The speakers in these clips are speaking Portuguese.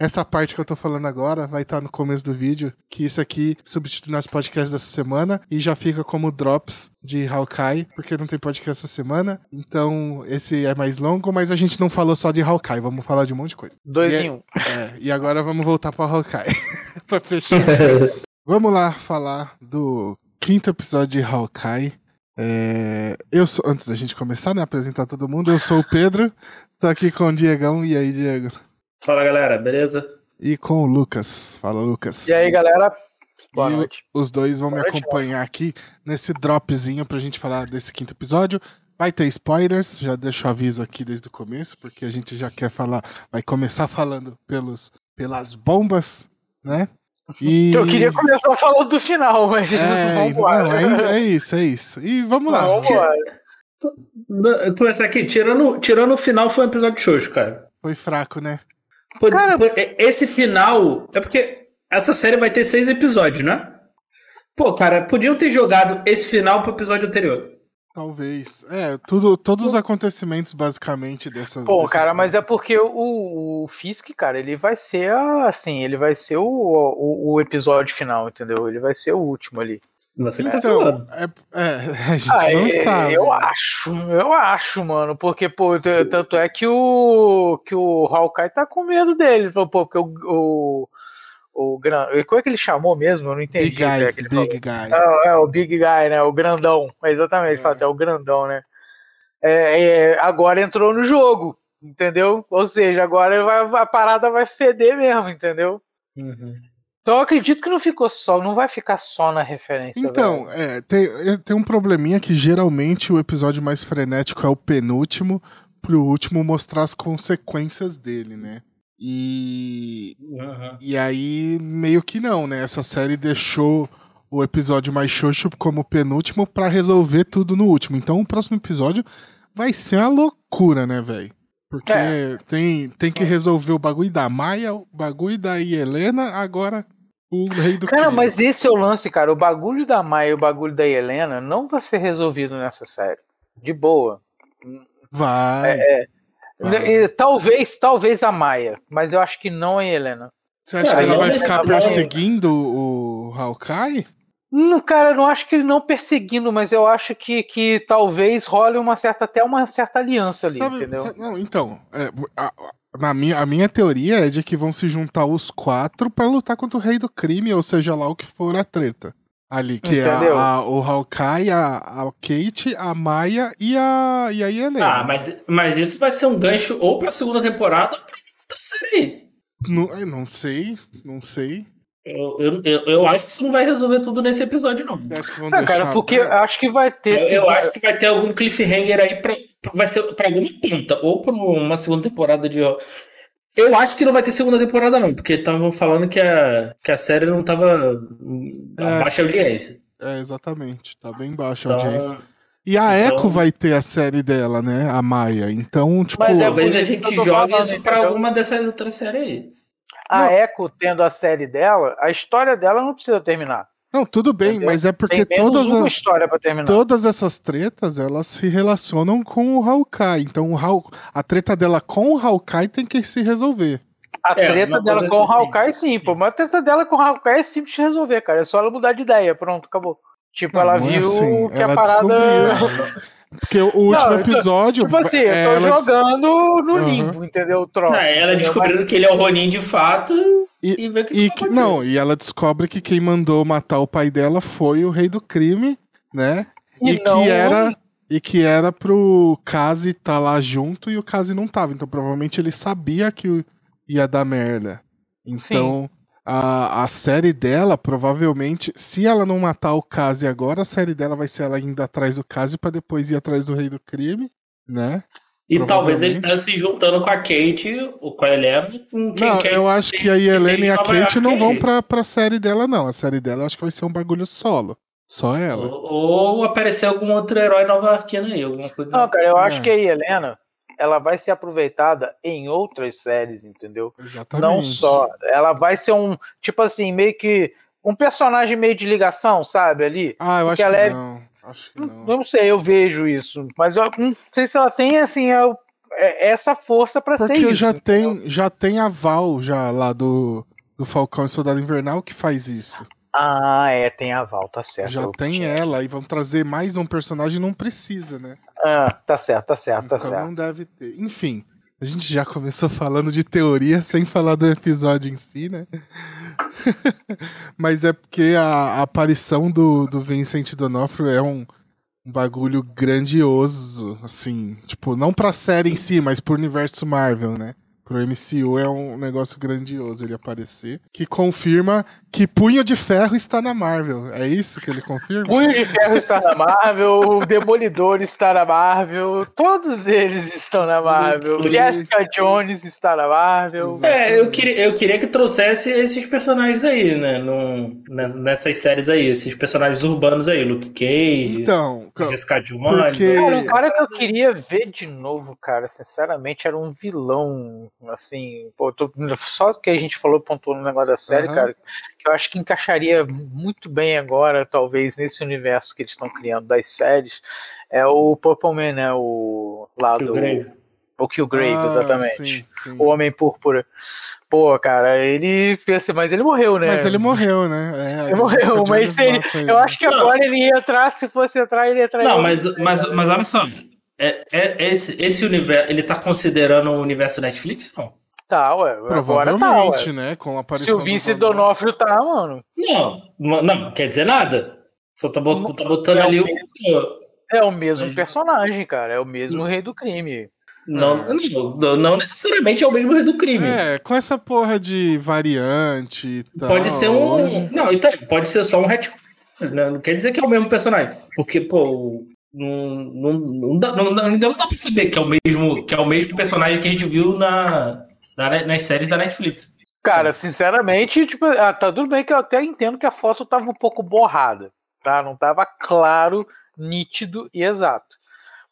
essa parte que eu tô falando agora vai estar no começo do vídeo, que isso aqui substitui nosso podcast dessa semana e já fica como drops de Hawkeye, porque não tem podcast essa semana. Então, esse é mais longo, mas a gente não falou só de Hawkeye, vamos falar de um monte de coisa. Dois E é- em um. É, e agora vamos voltar pra Hawkeye. pra fechar. vamos lá falar do quinto episódio de Hawkeye. É, eu sou, antes da gente começar, né, apresentar todo mundo, eu sou o Pedro, tô aqui com o Diegão, e aí, Diego? Fala galera, beleza? E com o Lucas. Fala, Lucas. E aí, galera? Boa E noite. Os dois vão me Boa noite, acompanhar aqui nesse dropzinho pra gente falar desse quinto episódio. Vai ter spoilers, já deixo o aviso aqui desde o começo, porque a gente já quer falar, vai começar falando pelos, pelas bombas, né? E... Eu queria começar falando do final, mas É, vamos embora. não, é, é isso, é isso. E vamos lá. Vamos embora. Começar aqui, tirando, tirando o final foi um episódio xoxo, cara. Foi fraco, né? Pô, Cara- e- esse final. É porque essa série vai ter seis episódios, né? Pô, cara, podiam ter jogado esse final pro episódio anterior. Talvez. É, tudo, todos os acontecimentos, basicamente, dessa. Pô, desse cara, mas é porque o, o Fisk, cara, ele vai ser a- assim, ele vai ser o, o, o episódio final, entendeu? Ele vai ser o último ali. Você tá Então, falando. é, é, a gente Ah, não é, sabe. Eu acho, eu acho, mano, porque, pô, tanto é que o que o Hawkeye tá com medo dele, pô, porque o, o, o gran- como é que ele chamou mesmo? Eu não entendi. Big o que guy, é que ele falou. big guy. É, é, o Big Guy, né? O grandão. Exatamente, É. fala até o grandão, né? É, é, agora entrou no jogo, entendeu? Ou seja, agora vai- a parada vai feder mesmo, entendeu? Uhum. Então eu acredito que não ficou só, não vai ficar só na referência. Então, velho. é, tem, é, tem um probleminha que geralmente o episódio mais frenético é o penúltimo, pro último mostrar as consequências dele, né? E, Uhum. e aí, meio que não, né? Essa série deixou o episódio mais xoxo como penúltimo pra resolver tudo no último. Então o próximo episódio vai ser uma loucura, né, velho? Porque É. tem, tem que resolver o bagulho da Maia, o bagulho da Helena, agora o rei do Cara, crime. mas esse é o lance, cara. O bagulho da Maia e o bagulho da Helena não vai ser resolvido nessa série. De boa. Vai. É, vai. E, talvez, talvez a Maia, mas eu acho que não a Helena. Você acha Cara, que ela vai ficar perseguindo o Hawkeye? Não, cara, eu não acho que ele não perseguindo, mas eu acho que, que talvez role uma certa, até uma certa aliança ali, Sabe- entendeu? sa- não, então, é, a, a- na minha, a minha teoria é de que vão se juntar os quatro pra lutar contra o rei do crime, ou seja lá o que for a treta. Ali, que é Entendeu? a- a- o Hawkeye, a, a Kate, a Maia e a, e a Helena. Ah, mas, mas isso vai ser um gancho ou pra segunda temporada ou pra outra série. Não, eu não sei, não sei. Eu, eu, eu, acho que isso não vai resolver tudo nesse episódio, não. Eu acho que vão Ah, deixar cara, porque aberto. acho que vai ter. Eu, sim, eu acho que vai ter algum cliffhanger aí pra, pra- vai ser pra alguma ponta, ou pra uma segunda temporada de. Eu acho que não vai ter segunda temporada, não, porque estavam falando que a, que a série não tava É. a baixa audiência. É, exatamente, tá bem baixa a Então, audiência. E a então- Echo vai ter a série dela, né? A Maia. Então, tipo. Mas é talvez a gente jogue isso pra alguma dessas outras séries aí. A Não. Echo tendo a série dela, a história dela não precisa terminar. Não, tudo bem, Entendeu? mas é porque todas uma as. história pra terminar. Todas essas tretas, elas se relacionam com o Hawkeye. Então, o Haw... a treta dela com o Hawkeye tem que se resolver. A É, treta dela com o que- Hawkeye, sim, pô. Mas a treta dela com o Hawkeye é simples de resolver, cara. É só ela mudar de ideia. Pronto, acabou. Tipo, Não, ela não é viu assim, que ela a parada. Porque o último Não, tô- episódio. Tipo assim, eu é, tô des- jogando no limbo, entendeu? O troço. Ah, ela descobrindo que ele é o Ronin de fato E- e, vê o que, E que que, não, e ela descobre que quem mandou matar o pai dela foi o rei do crime, né? E E, não que era e que era pro Kazi tá lá junto e o Kazi não tava. Então provavelmente ele sabia que ia dar merda. Então a, a série dela provavelmente, se ela não matar o Kazi agora, a série dela vai ser ela indo atrás do Kazi pra depois ir atrás do rei do crime, né? E talvez ele tá se juntando com a Kate, ou com a Helena, com quem não, quer. eu acho que a Helena e a Nova Kate não vão pra, pra série dela, não. A série dela eu acho que vai ser um bagulho solo. Só ela. Ou, ou aparecer algum outro herói nova-iorquino aí, alguma coisa. Não, cara, eu É. acho que a Helena ela vai ser aproveitada em outras séries, entendeu? Exatamente. Não só. Ela vai ser um, tipo assim, meio que um personagem meio de ligação, sabe, ali. Ah, eu acho Porque ela que é- não. Acho que Não, não. não sei, eu vejo isso. Mas eu não sei se ela tem, assim, é o- é essa força para ser Porque isso. já entendeu? tem, já tem a Val já lá do, do Falcão e Soldado Invernal que faz isso. Ah, é, tem a Val, tá certo. já tem ela e vão trazer mais um personagem, não precisa, né? Ah, tá certo, tá certo, tá então certo. não deve ter. Enfim, a gente já começou falando de teoria sem falar do episódio em si, né? Mas é porque a, a aparição do, do Vincent D'Onofrio é um, um bagulho grandioso, assim, tipo, não pra série em si, mas pro universo Marvel, né? Pro MCU é um negócio grandioso ele aparecer, que confirma que Punho de Ferro está na Marvel. É isso que ele confirma? Punho de Ferro está na Marvel, o Demolidor está na Marvel, todos eles estão na Marvel. Luke Jessica Jones está na Marvel. É, eu queria, eu queria que trouxesse esses personagens aí, né? num- né, nessas séries aí, esses personagens urbanos aí, Luke Cage, Então, Jessica Jones. porque- Cara, um cara que eu queria ver de novo, cara, sinceramente, era um vilão, assim, pô, tô- só que a gente falou, pontuou no negócio da série, Aham. cara, que eu acho que encaixaria muito bem agora, talvez, nesse universo que eles estão criando das séries, é o Purple Man, né, o lá do... Killgrave. O Killgrave, Ah, exatamente. sim, sim. O Homem Púrpura. Pô, cara, ele, assim, mas ele morreu, né? Mas ele morreu, né? É, Ele morreu, mas ele, eu acho que agora ele ia entrar, se fosse entrar, ele ia entrar. Não, mas, mas, mas olha só. É, é- esse, esse universo, ele tá considerando o universo Netflix? Não. Tá, ué. Agora tá, ué. Provavelmente, né? Com a Se aparição o Vince do. Donofrio tá, mano. Não, não, não quer dizer nada. Só tá, bot- tá botando É ali o. É o mesmo Mas- personagem, cara. É o mesmo rei do crime. Não, não, não necessariamente é o mesmo rei do crime. É, com essa porra de variante e tal. Pode ser um. hoje- Não, então, pode ser só um retcon. né? Não quer dizer que é o mesmo personagem. Porque, pô, não, não, não, dá, não, dá- ainda não dá pra saber que é o mesmo, que é o mesmo personagem que a gente viu na, na- nas séries da Netflix. Cara, sinceramente, tipo, ah, tá tudo bem que eu até entendo que a foto tava um pouco borrada, tá? Não tava claro, nítido e exato.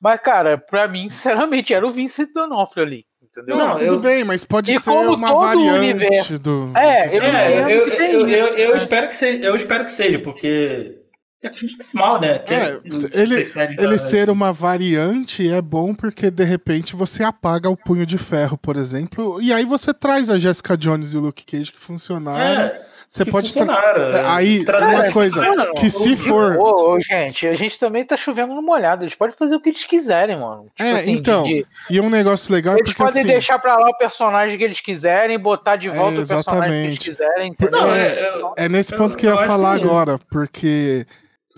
Mas, cara, pra mim, sinceramente, era o Vincent D'Onofrio ali, entendeu? Não, tudo eu- bem, mas pode E ser como uma variante universo- do. É, eu. É, eu, eu, eu, espero que seja, eu espero que seja, porque é normal, né? Que- É, que- ele- Ele da- ser uma variante é bom porque de repente você apaga o punho de ferro, por exemplo, e aí você traz a Jessica Jones e o Luke Cage que funcionaram. É, você que pode tra- funcionaram. É, aí, Trazer uma esses coisa, que se for- Ô, ô, gente, a gente também tá chovendo no molhado. Eles podem fazer o que eles quiserem, mano. Tipo É, assim, então, de- E um negócio legal é eles porque podem assim, deixar pra lá o personagem que eles quiserem, botar de volta o personagem que eles exatamente. quiserem, entendeu? Não, É, é, É nesse ponto que eu eu ia falar é agora, porque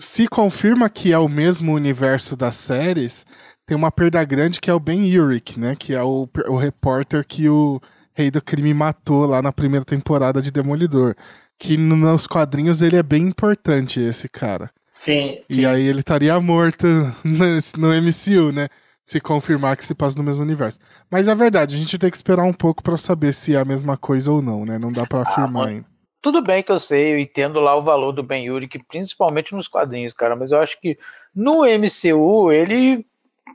se confirma que é o mesmo universo das séries, tem uma perda grande que é o Ben Urich, né? Que é o, o repórter que o Rei do Crime matou lá na primeira temporada de Demolidor. Que no- nos quadrinhos ele é bem importante, esse cara. sim, E aí ele estaria morto nesse- no MCU, né? Se confirmar que se passa no mesmo universo. Mas é verdade, a gente tem que esperar um pouco pra saber se é a mesma coisa ou não, né? Não dá pra afirmar mano. ainda. Tudo bem que eu sei, eu entendo lá o valor do Ben Urich, principalmente nos quadrinhos, cara, mas eu acho que no MCU ele,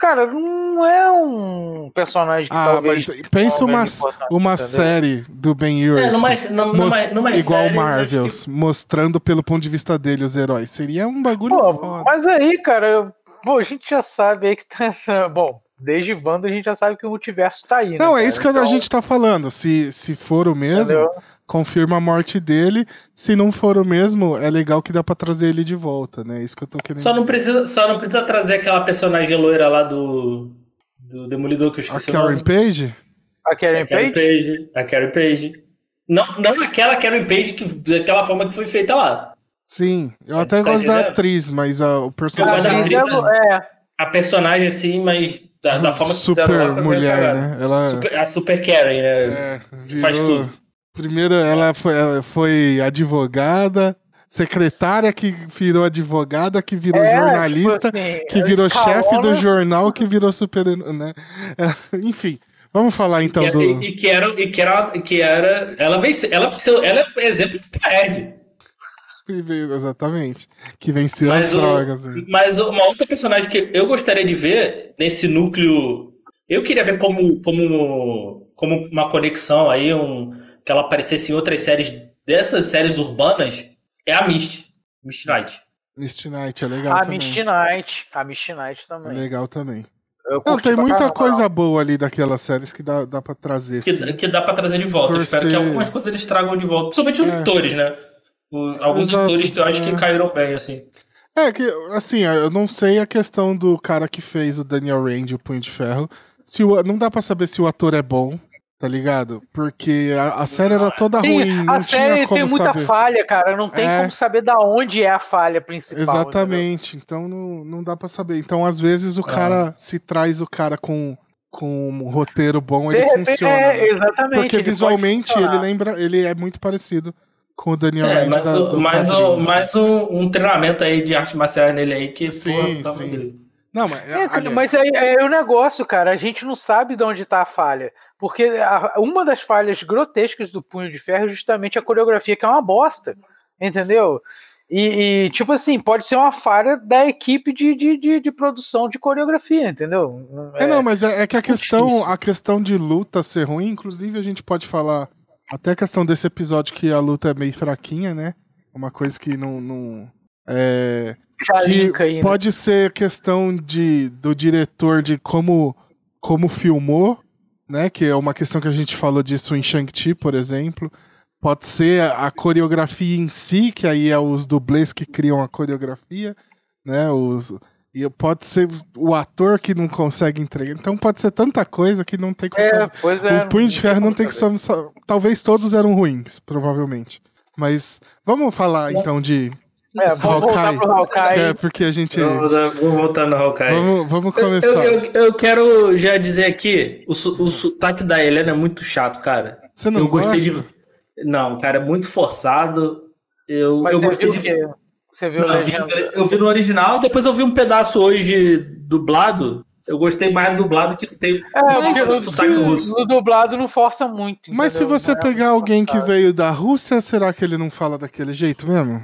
cara, não é um personagem que Ah, talvez mas pensa uma, uma entendeu? série do Ben Urich. É, numa, numa, numa, numa igual série, Marvels, mostrando pelo ponto de vista dele os heróis. Seria um bagulho Pô, foda. mas aí, cara, eu- pô, a gente já sabe aí que tá. Bom, desde Wanda a gente já sabe que o multiverso tá aí, né? Não, é cara? isso que a Então, gente tá falando. Se, se for o mesmo, entendeu? Confirma a morte dele. Se não for o mesmo, é legal que dá pra trazer ele de volta, né? É isso que eu tô querendo Só não, dizer. precisa, só não precisa trazer aquela personagem loira lá do, do Demolidor que eu A esqueci o Karen nome. Page? A Karen A Karen Page? Page. A Karen Page. Não, não aquela Karen Page que, daquela forma que foi feita lá. Sim, eu Tá até gosto da atriz, mas a- o A personagem da atriz é, A personagem, assim, mas da, da forma que super mulher, né? Ela Super- a Super Karen, né? é, virou... Faz tudo. Primeiro ela foi, ela foi advogada, secretária que virou advogada, que virou é, jornalista, tipo assim, que virou escalona- chefe do jornal, que virou super, né? É, enfim, vamos falar então Que- do e, e que era, e que era, que era, ela venceu, ela venceu, ela é exemplo de perde. exatamente, que venceu Mas as o- drogas. hein? Mas uma outra personagem que eu gostaria de ver nesse núcleo, eu queria ver como, como, como uma conexão aí, um, que ela aparecesse em outras séries dessas séries urbanas, é a Mist, Mist Knight. Misty Knight é legal A também. Misty Knight. A Misty Knight É também. legal também. Não, tem muita coisa boa ali daquelas séries que dá, dá pra trazer. Que, que dá pra trazer de volta. Eu espero que algumas coisas eles tragam de volta. Principalmente os é. atores, né? Alguns Exato, atores que eu acho é. que caíram bem, assim. É, que, assim, eu não sei a questão do cara que fez o Daniel Rand, o Punho de Ferro. Se o, não dá pra saber se o ator é bom, tá ligado? Porque a, a série era toda Sim, ruim. Não a série tem muita saber. falha, cara. Não tem é... como saber da onde é a falha principal. Exatamente. Entendeu? Então não, não dá pra saber. Então, às vezes, o é. cara se traz o cara com com um roteiro bom, ele funciona. É, né? exatamente. Porque visualmente ele lembra, ele é muito parecido com o Daniel é, mais, da, o, mais, um, mais um, um, treinamento aí de arte marcial nele aí que sim, porra, tá sim. Não, mas, é, aliás... mas é, é, o negócio, cara. A gente não sabe de onde está a falha. Porque a, uma das falhas grotescas do Punho de Ferro é justamente a coreografia, que é uma bosta. Entendeu? E, e, tipo assim, pode ser uma falha da equipe de, de, de, de produção de coreografia, entendeu? É, é não, mas é, é que a questão, a questão de luta ser ruim, inclusive a gente pode falar até a questão desse episódio que a luta é meio fraquinha, né? Uma coisa que não. não é, Já que aí, né? pode ser questão de, do diretor de como, como filmou, né? Que é uma questão que a gente falou disso em Shang-Chi, por exemplo. Pode ser a coreografia em si, que aí é os dublês que criam a coreografia, né? Os, e pode ser o ator que não consegue entregar. Então pode ser tanta coisa que não tem como. É, pois é. O Punho de Ferro não tem que. Talvez todos eram ruins, provavelmente. Mas vamos falar então de. É, vamos Hawkeye, voltar pro Hawkeye. É, porque a gente. Vamos, vamos voltar no Hawkeye. Vamos, vamos começar. Eu, eu, eu, quero já dizer aqui: o, o sotaque da Helena é muito chato, cara. Você não eu gosta? gostei de. Não, cara, é muito forçado. Eu, Mas eu gostei de. Você viu não, eu vi no original, depois eu vi um pedaço hoje dublado. Eu gostei mais do dublado que tem. É, mas, no, no dublado não força muito. Mas entendeu? se você é pegar alguém que veio da Rússia, será que ele não fala daquele jeito mesmo?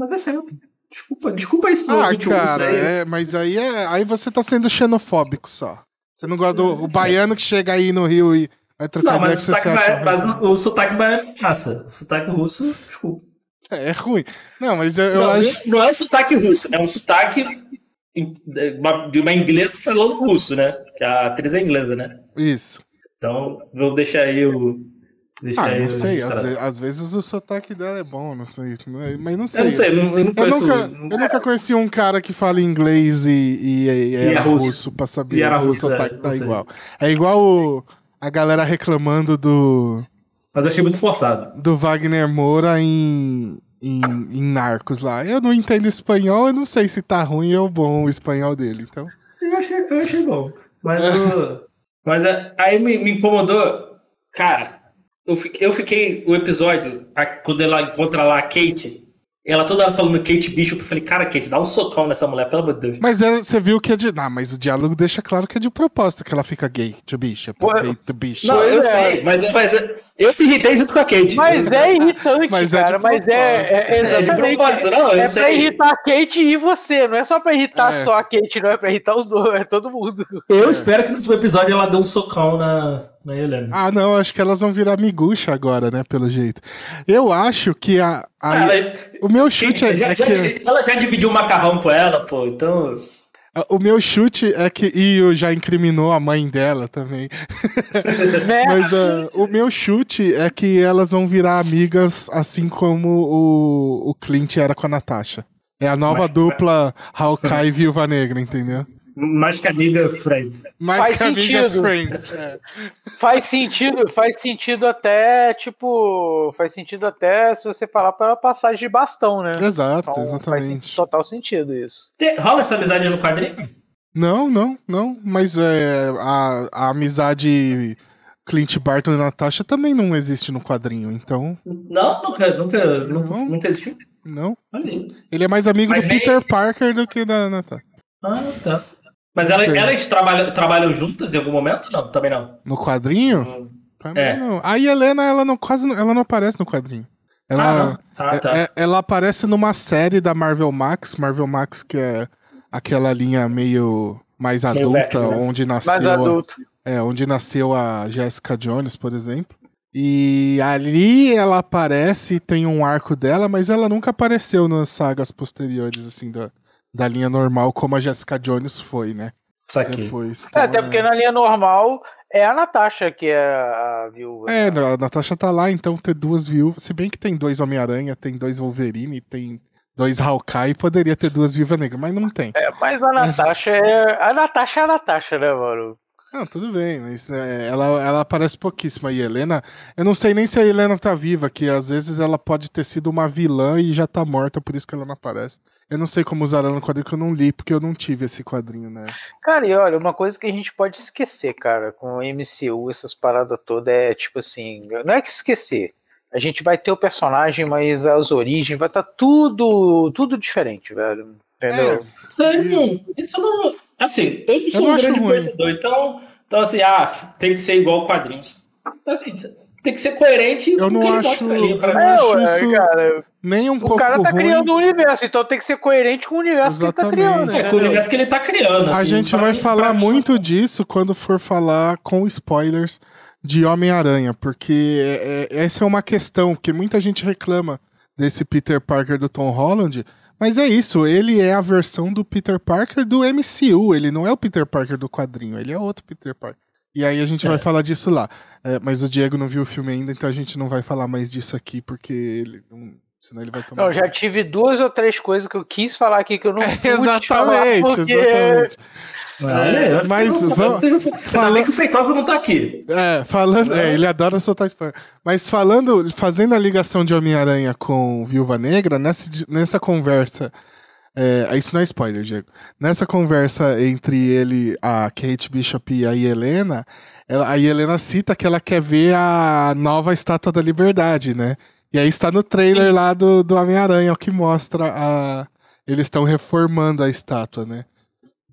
Mas é feito. Desculpa, desculpa isso Ah, cara, é, mas aí, é, aí você tá sendo xenofóbico só. Você não gosta do o baiano que chega aí no Rio e vai trocar não, mas, o sotaque, baiano, mas o, o sotaque baiano passa. O sotaque russo, desculpa. É, é ruim. Não, mas eu, eu não, acho. Não é um sotaque russo, é um sotaque de uma inglesa falando russo, né? Que a atriz é inglesa, né? Isso. Então, vou deixar aí o. Deixar ah, não sei, às, às, vezes o sotaque dela é bom, não sei. Mas não sei. Eu não sei, eu, eu, não eu nunca, eu nunca conheci um cara que fala inglês e, e, e era e russo. russo pra saber se o sotaque é, tá igual. É igual o, a galera reclamando do. Mas eu achei muito forçado. Do Wagner Moura em, em, em Narcos lá. Eu não entendo espanhol, eu não sei se tá ruim ou bom o espanhol dele, então. Eu achei, eu achei bom. Mas, eu, mas é, aí me, me, incomodou. Cara, eu fiquei, eu fiquei o episódio, quando ela encontra lá a Kate, ela toda hora falando Kate Bishop, eu falei, cara, Kate, dá um socão nessa mulher, pelo amor de Deus. Mas é, você viu que é de. Ah, mas o diálogo deixa claro que é de propósito que ela fica gay, to Bishop. Kate Bishop. Não, eu é. sei, mas, mas eu me irritei junto com a Kate. Mas é irritante, mas é cara. É mas é, é, é, de propósito, não, é sei. pra irritar a Kate e você, não é só pra irritar é. só a Kate, não é pra irritar os dois, é todo mundo. Eu é. espero que no último episódio ela dê um socão na, na Helena. Ah, não, acho que elas vão virar miguxa agora, né, pelo jeito. Eu acho que a. a ela, o meu chute é, já, é que. Ela já dividiu o macarrão com ela, pô, então. O meu chute é que. E já incriminou a mãe dela também. Né? Mas uh, o meu chute é que elas vão virar amigas assim como o, o Clint era com a Natasha. É a nova Mas, dupla Hawkeye e Viúva Negra, entendeu? Mais que amiga Friends. Mais faz que amigas Friends. É. Faz sentido, faz sentido até, tipo, faz sentido até se você falar para passagem de bastão, né? Exato, então, exatamente. Faz total sentido isso. Rola essa amizade no quadrinho? Não, não, não. Mas é, a, a amizade Clint Barton e Natasha também não existe no quadrinho, então. Não, nunca, nunca, nunca, nunca existiu. Não. Ele é mais amigo Mas do. Peter Parker do que da Natasha. Ah, tá. Mas ela, elas trabalham, trabalham juntas em algum momento? Não, também não. No quadrinho? Hum. Também é. não. A Helena, ela não, quase não, ela não aparece no quadrinho. Ela, ah, ah, tá. é, ela aparece numa série da Marvel Max, Marvel Max que é aquela linha meio mais adulta, meio né? onde nasceu mais adulto. A, é, onde nasceu a Jessica Jones, por exemplo. E ali ela aparece, tem um arco dela, mas ela nunca apareceu nas sagas posteriores assim da, da linha normal, como a Jessica Jones foi, né? Saquei. depois. É, Então, até porque na linha normal é a Natasha que é a viúva. É, a Natasha tá lá, então ter duas viúvas. Se bem que tem dois Homem-Aranha, tem dois Wolverine, tem dois Hawkeye, poderia ter duas Viúva Negra, mas não tem. É, mas a Natasha é. A Natasha é a Natasha, né, mano? Não, tudo bem, mas é, ela, ela aparece pouquíssimo. E a Helena, eu não sei nem se a Helena tá viva, que às vezes ela pode ter sido uma vilã e já tá morta, por isso que ela não aparece. Eu não sei como usaram no quadrinho que eu não li, porque eu não tive esse quadrinho, né? Cara, e olha, uma coisa que a gente pode esquecer, cara, com o MCU, essas paradas todas, é tipo assim, não é que esquecer. A gente vai ter o personagem, mas as origens vai estar tudo, tudo diferente, velho. Entendeu? Isso aí não. Isso não. Assim, eu não sou não um grande ruim. conhecedor, então, então, assim, ah, tem que ser igual quadrinhos. Então, assim, tem que ser coerente Eu com o não acho- mostra ali. eu não. É, acho isso cara, Nem um o pouco cara tá ruim. criando um universo, então tem que ser coerente com o universo que ele tá Exatamente. criando. É, com o universo que ele tá criando. A assim, gente pra vai mim- falar muito disso quando for falar com spoilers de Homem-Aranha, porque é- é- essa é uma questão que muita gente reclama desse Peter Parker do Tom Holland, mas é isso, ele é a versão do Peter Parker do MCU, ele não é o Peter Parker do quadrinho, ele é outro Peter Parker. E aí a gente vai É. falar disso lá. É, mas o Diego não viu o filme ainda, então a gente não vai falar mais disso aqui, porque ele não- senão ele vai tomar. Não, já tive duas ou três coisas que eu quis falar aqui que eu não pude falar Exatamente, porque... exatamente. É, mas você não vamos- você não- Ainda bem que o Feitosa não tá aqui. É, falando. É, ele adora soltar spoiler. Mas falando, fazendo a ligação de Homem-Aranha com Viúva Negra, nessa, nessa conversa. É, isso não é spoiler, Diego. Nessa conversa entre ele, a Kate Bishop e a Helena, ela, a Helena cita que ela quer ver a nova Estátua da Liberdade, né? E aí está no trailer lá do, do Homem-Aranha, o que mostra a. Eles estão reformando a estátua, né?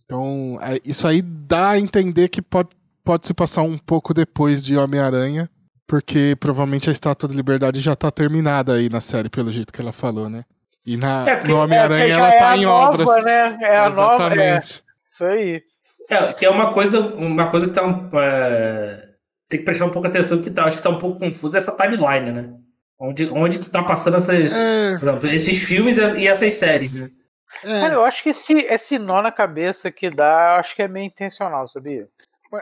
Então, é, isso aí dá a entender que pode, pode se passar um pouco depois de Homem-Aranha, porque provavelmente a Estátua da Liberdade já tá terminada aí na série, pelo jeito que ela falou, né? E na, É, porque- no É, Homem-Aranha já ela é tá a em nova, obras. né? É a nova, é. Exatamente. Isso aí. É, que é uma coisa, uma coisa que tá. um- é, tem que prestar um pouco atenção que tá, acho que tá um pouco confusa essa timeline, né? Onde, onde que tá passando essas, É, esses filmes e essas séries, né? é. Cara, eu acho que esse, esse nó na cabeça que dá, eu acho que é meio intencional, sabia?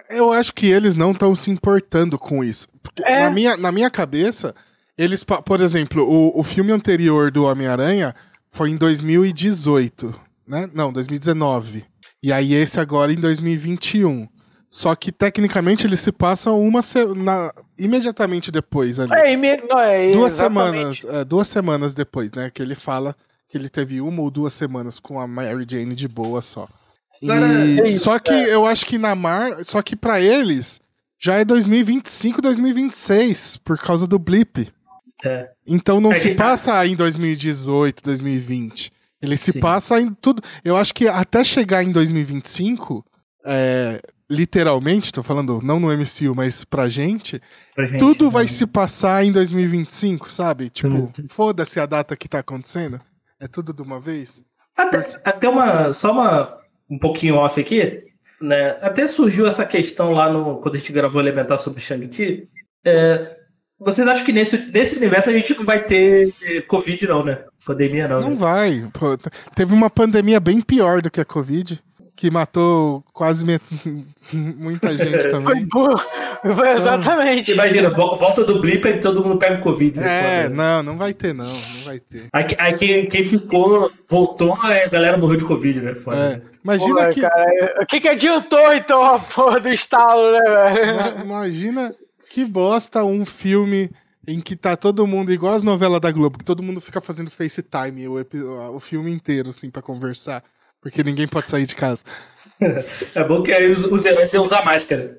Eu acho que eles não estão se importando com isso. Porque É. na, minha, na minha cabeça, eles. Por exemplo, o, o filme anterior do Homem-Aranha foi em 2018, né? Não, 2019. E aí esse agora em 2021. Só que tecnicamente eles se passam uma se- na- imediatamente depois ali. É, e me- não, é duas exatamente. semanas, é, duas semanas depois, né? Que ele fala que ele teve uma ou duas semanas com a Mary Jane de boa só. E- é isso, só que eu acho que na Mar, só que pra eles já é 2025, 2026 por causa do blip. É. Então não É se passa em 2018, 2020. Ele se Sim. passa em tudo. Eu acho que até chegar em 2025, é, literalmente, tô falando não no MCU, mas pra gente, Pra gente, tudo vai né? se passar em 2025, sabe? Tipo, foda-se a data que tá acontecendo. É tudo de uma vez. Até, até uma. Só uma. Um pouquinho off aqui. Né? Até surgiu essa questão lá no. Quando a gente gravou Elementar sobre Shang-Chi. É, vocês acham que nesse, nesse universo a gente não vai ter Covid, não, né? Pandemia, não. Não né? vai. Pô, teve uma pandemia bem pior do que a Covid, que matou quase me- muita gente Foi, também. foi exatamente. Imagina, vo- volta do blip e todo mundo pega Covid. né? É, né? não, não vai ter, não. Não vai ter. Aí, aí quem, quem ficou, voltou, a galera morreu de Covid, né? Foda, É, imagina Pô, que. cara, o que, que adiantou então a porra do estalo, né, velho? ima- Imagina que bosta um filme em que tá todo mundo, igual as novelas da Globo, que todo mundo fica fazendo FaceTime o, o filme inteiro, assim, pra conversar. Porque ninguém pode sair de casa. É bom que aí os, os heróis iam usar máscara.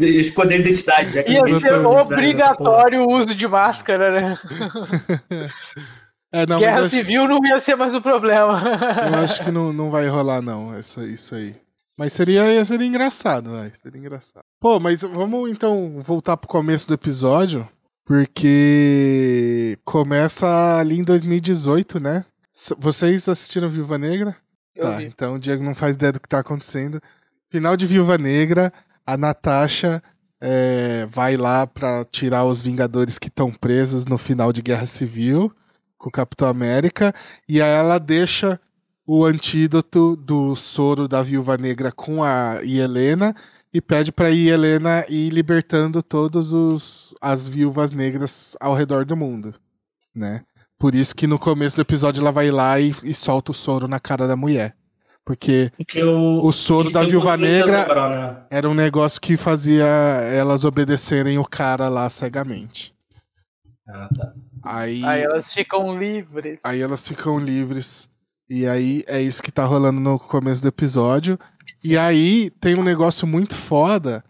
Esconder a identidade. Já que Ia ser obrigatório o uso de máscara, né? É, não, Guerra mas acho, civil não ia ser mais o problema. eu acho que não, não vai rolar, não, essa, isso aí. Mas seria, seria engraçado, vai. Seria engraçado. Pô, mas vamos então voltar pro começo do episódio. Porque começa ali em 2018, né? Vocês assistiram Viúva Negra? Eu tá, vi. então o Diego não faz ideia do que tá acontecendo. Final de Viúva Negra, a Natasha é, vai lá pra tirar os Vingadores que estão presos no final de Guerra Civil com o Capitão América. E aí ela deixa o antídoto do soro da viúva negra com a Helena e pede pra Helena ir libertando todas as viúvas negras ao redor do mundo, né? Por isso que no começo do episódio ela vai lá e, e solta o soro na cara da mulher. Porque, Porque o, o soro da viúva negra lembrar, né? era um negócio que fazia elas obedecerem o cara lá cegamente. Ah, tá. Aí, aí elas ficam livres. Aí elas ficam livres. E aí é isso que tá rolando no começo do episódio. Sim. E aí tem um negócio muito foda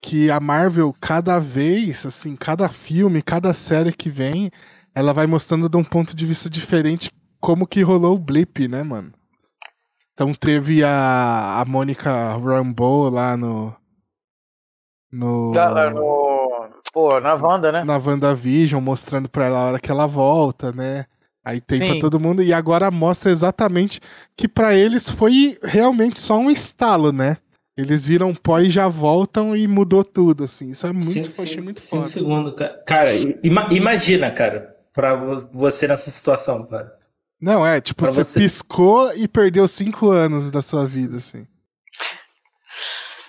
que a Marvel, cada vez, assim, cada filme, cada série que vem, ela vai mostrando de um ponto de vista diferente como que rolou o blip, né, mano? Então teve a, a Mônica Rambeau lá no. No. Da, no pô, na Wanda, né? Na WandaVision, mostrando pra ela a hora que ela volta, né? Aí tem Sim. pra todo mundo. E agora mostra exatamente que para eles foi realmente só um estalo, né? Eles viram pó e já voltam e mudou tudo, assim. Isso é muito, achei sim, muito foda. segundo, cara. Cara, ima imagina, cara, pra você nessa situação, cara. Não, é, tipo, você, você, piscou e perdeu cinco anos da sua vida, assim.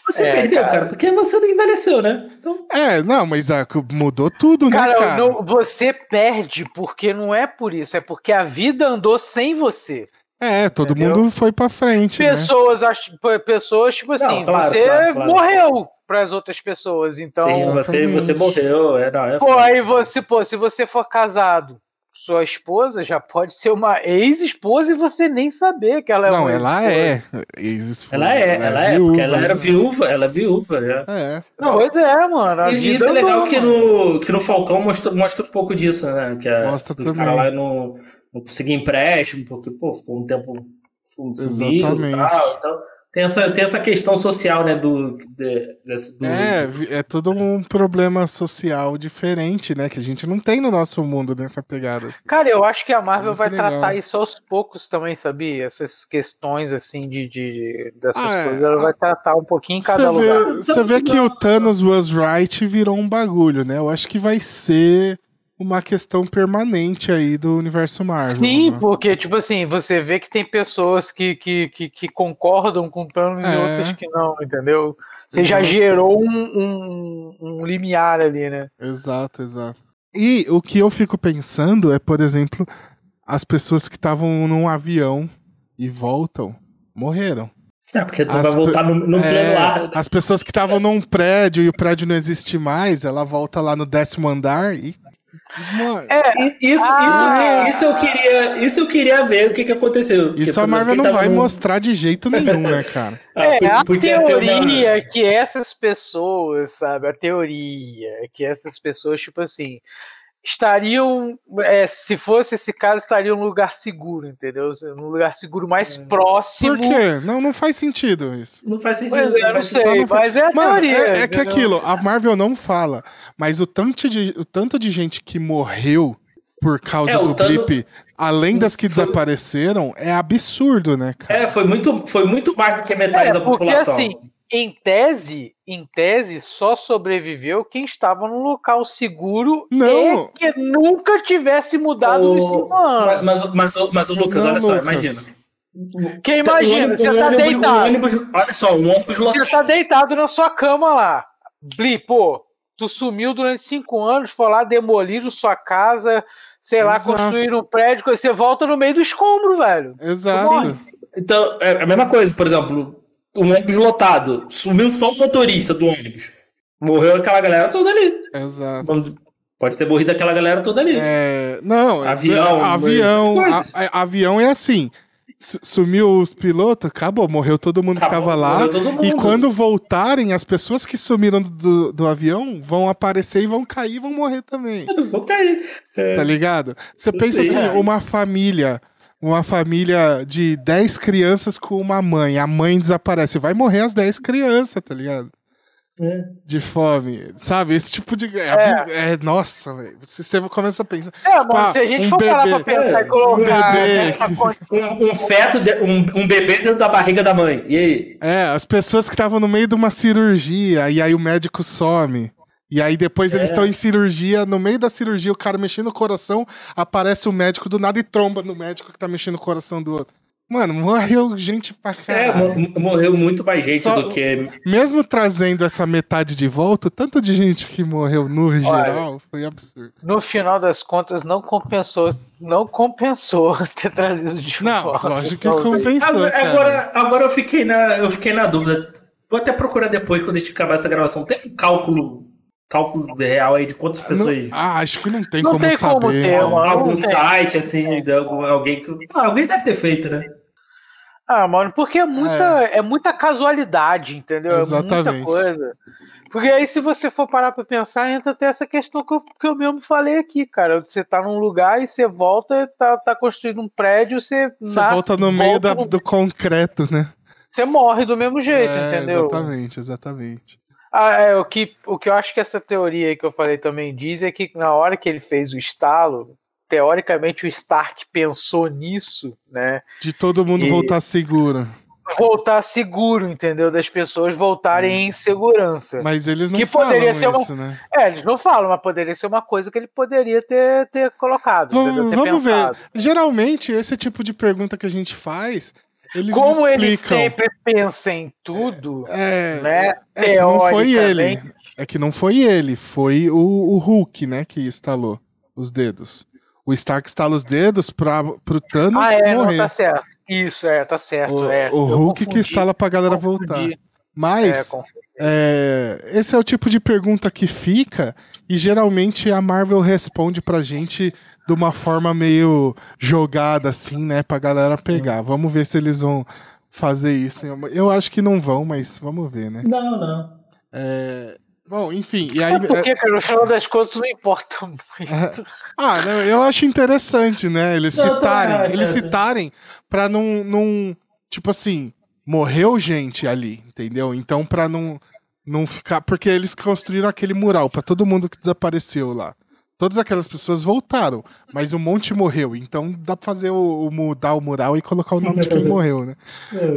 Você é, perdeu, cara. cara. porque você não envelheceu, né? Então... É, não, mas ah, mudou tudo, né, cara, né, cara? Não, você perde porque não é por isso, é porque a vida andou sem você. É, todo entendeu? mundo foi pra frente. Né? Pessoas, né? pessoas tipo assim, não, claro, você claro, claro. morreu para as outras pessoas, então. Sim, você, você morreu, é, não, é Pô, aí você, pô, se você for casado sua esposa já pode ser uma ex-esposa e você nem saber que ela é não, uma ela é ex-esposa. Ela é, ela, ela é, viúva, porque ela era viúva, ela é viúva, já. É. Não, pois é, mano. E isso é legal que no, que no Falcão mostra, mostra um pouco disso, né? Que a, mostra também. cara lá não, não conseguia empréstimo, porque, pô, ficou um tempo sumido e tal, então tem essa, tem essa questão social, né? Do, de, desse, do... É, é todo um problema social diferente, né? Que a gente não tem no nosso mundo nessa pegada. Assim. Cara, eu acho que a Marvel vai legal. tratar isso aos poucos também, sabia? Essas questões, assim, de, de dessas ah, é. coisas, ela vai tratar um pouquinho em cada vê, lugar. Você vê que o Thanos was right virou um bagulho, né? Eu acho que vai ser uma questão permanente aí do universo Marvel. Sim, né? porque, tipo assim, você vê que tem pessoas que, que, que, que concordam com Thanos é. e outras que não, entendeu? Você exato. já gerou um, um, um limiar ali, né? Exato, exato. E o que eu fico pensando é, por exemplo, as pessoas que estavam num avião e voltam, morreram. É, porque tu as vai voltar no, no é, plano ar. As pessoas que estavam num prédio e o prédio não existe mais, ela volta lá no décimo andar e é, isso, ah, isso, isso, eu queria, isso eu queria ver o que, que aconteceu. Isso porque, a Marvel não vai no... mostrar de jeito nenhum, né, cara? é, a teoria uma... que essas pessoas, sabe, a teoria é que essas pessoas, tipo assim, estariam, é, se fosse esse caso, estariam num lugar seguro, entendeu? Num lugar seguro mais é. próximo. Por quê? Não, não faz sentido isso. Não faz sentido. Pois é, eu não sei, não mas é a Mano, teoria. É, é que aquilo, a Marvel não fala, mas o tanto de, o tanto de gente que morreu por causa é, do Tano... blip, além das que foi... desapareceram, é absurdo, né, cara? É, foi muito, foi muito mais do que metade é, da porque, população. Assim, em tese, em tese, só sobreviveu quem estava num local seguro não. e que nunca tivesse mudado o... nos cinco anos. Mas, mas, mas, mas o Lucas, não, olha só, imagina. Quem imagina, você tá deitado. Ônibus, olha só, um ônibus Você tá deitado na sua cama lá. Bli, pô, tu sumiu durante cinco anos, foi lá, demoliram sua casa, sei lá, Exato. construíram um prédio, você volta no meio do escombro, velho. Exato. Então, é a mesma coisa, por exemplo, um ônibus lotado. Sumiu só o motorista do ônibus. Morreu aquela galera toda ali. Exato. Pode ter morrido aquela galera toda ali. É, não, avião. Avião, a, a, avião é assim. Sumiu os pilotos, acabou, morreu todo mundo acabou, que tava lá. E quando voltarem, as pessoas que sumiram do, do avião vão aparecer e vão cair e vão morrer também. vão cair. É. Tá ligado? Você pensa assim, é. uma família uma família de 10 crianças com uma mãe. A mãe desaparece. Vai morrer as 10 crianças, tá ligado? É. De fome, sabe? Esse tipo de. É, é. é nossa, velho. Você, começa a pensar. É, mano, pá, se a gente um for bebê, parar pra pensar e colocar. Um, bebê, um, um feto, de, um, um bebê dentro da barriga da mãe. E aí? É, as pessoas que estavam no meio de uma cirurgia e aí o médico some. E aí depois é. eles estão em cirurgia, no meio da cirurgia, o cara mexendo no coração, aparece o médico do nada e tromba no médico que tá mexendo no coração do outro. Mano, morreu gente pra É, caralho. mo- morreu muito mais gente Só- do que. Mesmo trazendo essa metade de volta, o tanto de gente que morreu no geral foi absurdo. No final das contas, não compensou, não compensou ter trazido de Não, volta. lógico que compensou, Agora, agora, agora eu, fiquei na, eu fiquei na dúvida. Vou até procurar depois, quando a gente acabar essa gravação. Tem um cálculo, cálculo real aí de quantas pessoas. Não- ah, acho que não tem Não como tem como saber. ter, mano. mano. algum site, assim, de algum, alguém que. Ah, alguém deve ter feito, né? Ah, mano, porque é muita, é. muita casualidade, entendeu? É Exatamente. muita coisa. Porque aí, se você for parar pra pensar, entra até essa questão que eu, que eu mesmo falei aqui, cara. Você tá num lugar e você volta, tá, tá construindo um prédio, você, Você nasce, volta no meio da- no- do concreto, né? Você morre do mesmo jeito, É, entendeu? Exatamente, exatamente. Ah, é, o, que, o que eu acho que essa teoria que eu falei também diz é que na hora que ele fez o estalo, teoricamente o Stark pensou nisso, né? De todo mundo E- voltar seguro. Voltar seguro, entendeu? Das pessoas voltarem em segurança. Mas eles não Que falam poderia ser uma- isso, né? É, eles não falam, mas poderia ser uma coisa que ele poderia ter, ter colocado. Vamos? Ter vamos ver. Geralmente, esse tipo de pergunta que a gente faz, eles Como ele explicam. sempre pensa em tudo, É, né? é que não foi ele. É que não foi ele, foi o, o Hulk, né, que instalou os dedos. O Stark instala os dedos pra, pro Thanos Ah, é, não, morrer. tá certo. Isso, é, tá certo. o é. o Hulk que confundi, instala pra galera voltar. confundi. É, Mas confundi. é, esse é o tipo de pergunta que fica e geralmente a Marvel responde pra gente de uma forma meio jogada assim, né, pra galera pegar. Vamos ver se eles vão fazer isso. Eu acho que não vão, mas vamos ver, né? Não, não. É, Bom, enfim, e aí. É porque, cara, no final das contas não importa muito. Ah, não, eu acho interessante, né? Eles Não, citarem, eles é. citarem pra não, não. Tipo assim, morreu gente ali, entendeu? Então, pra não, não ficar. Porque eles construíram aquele mural pra todo mundo que desapareceu lá. Todas aquelas pessoas voltaram, mas um monte morreu. Então dá pra fazer o, o mudar o mural e colocar o nome de quem morreu, né?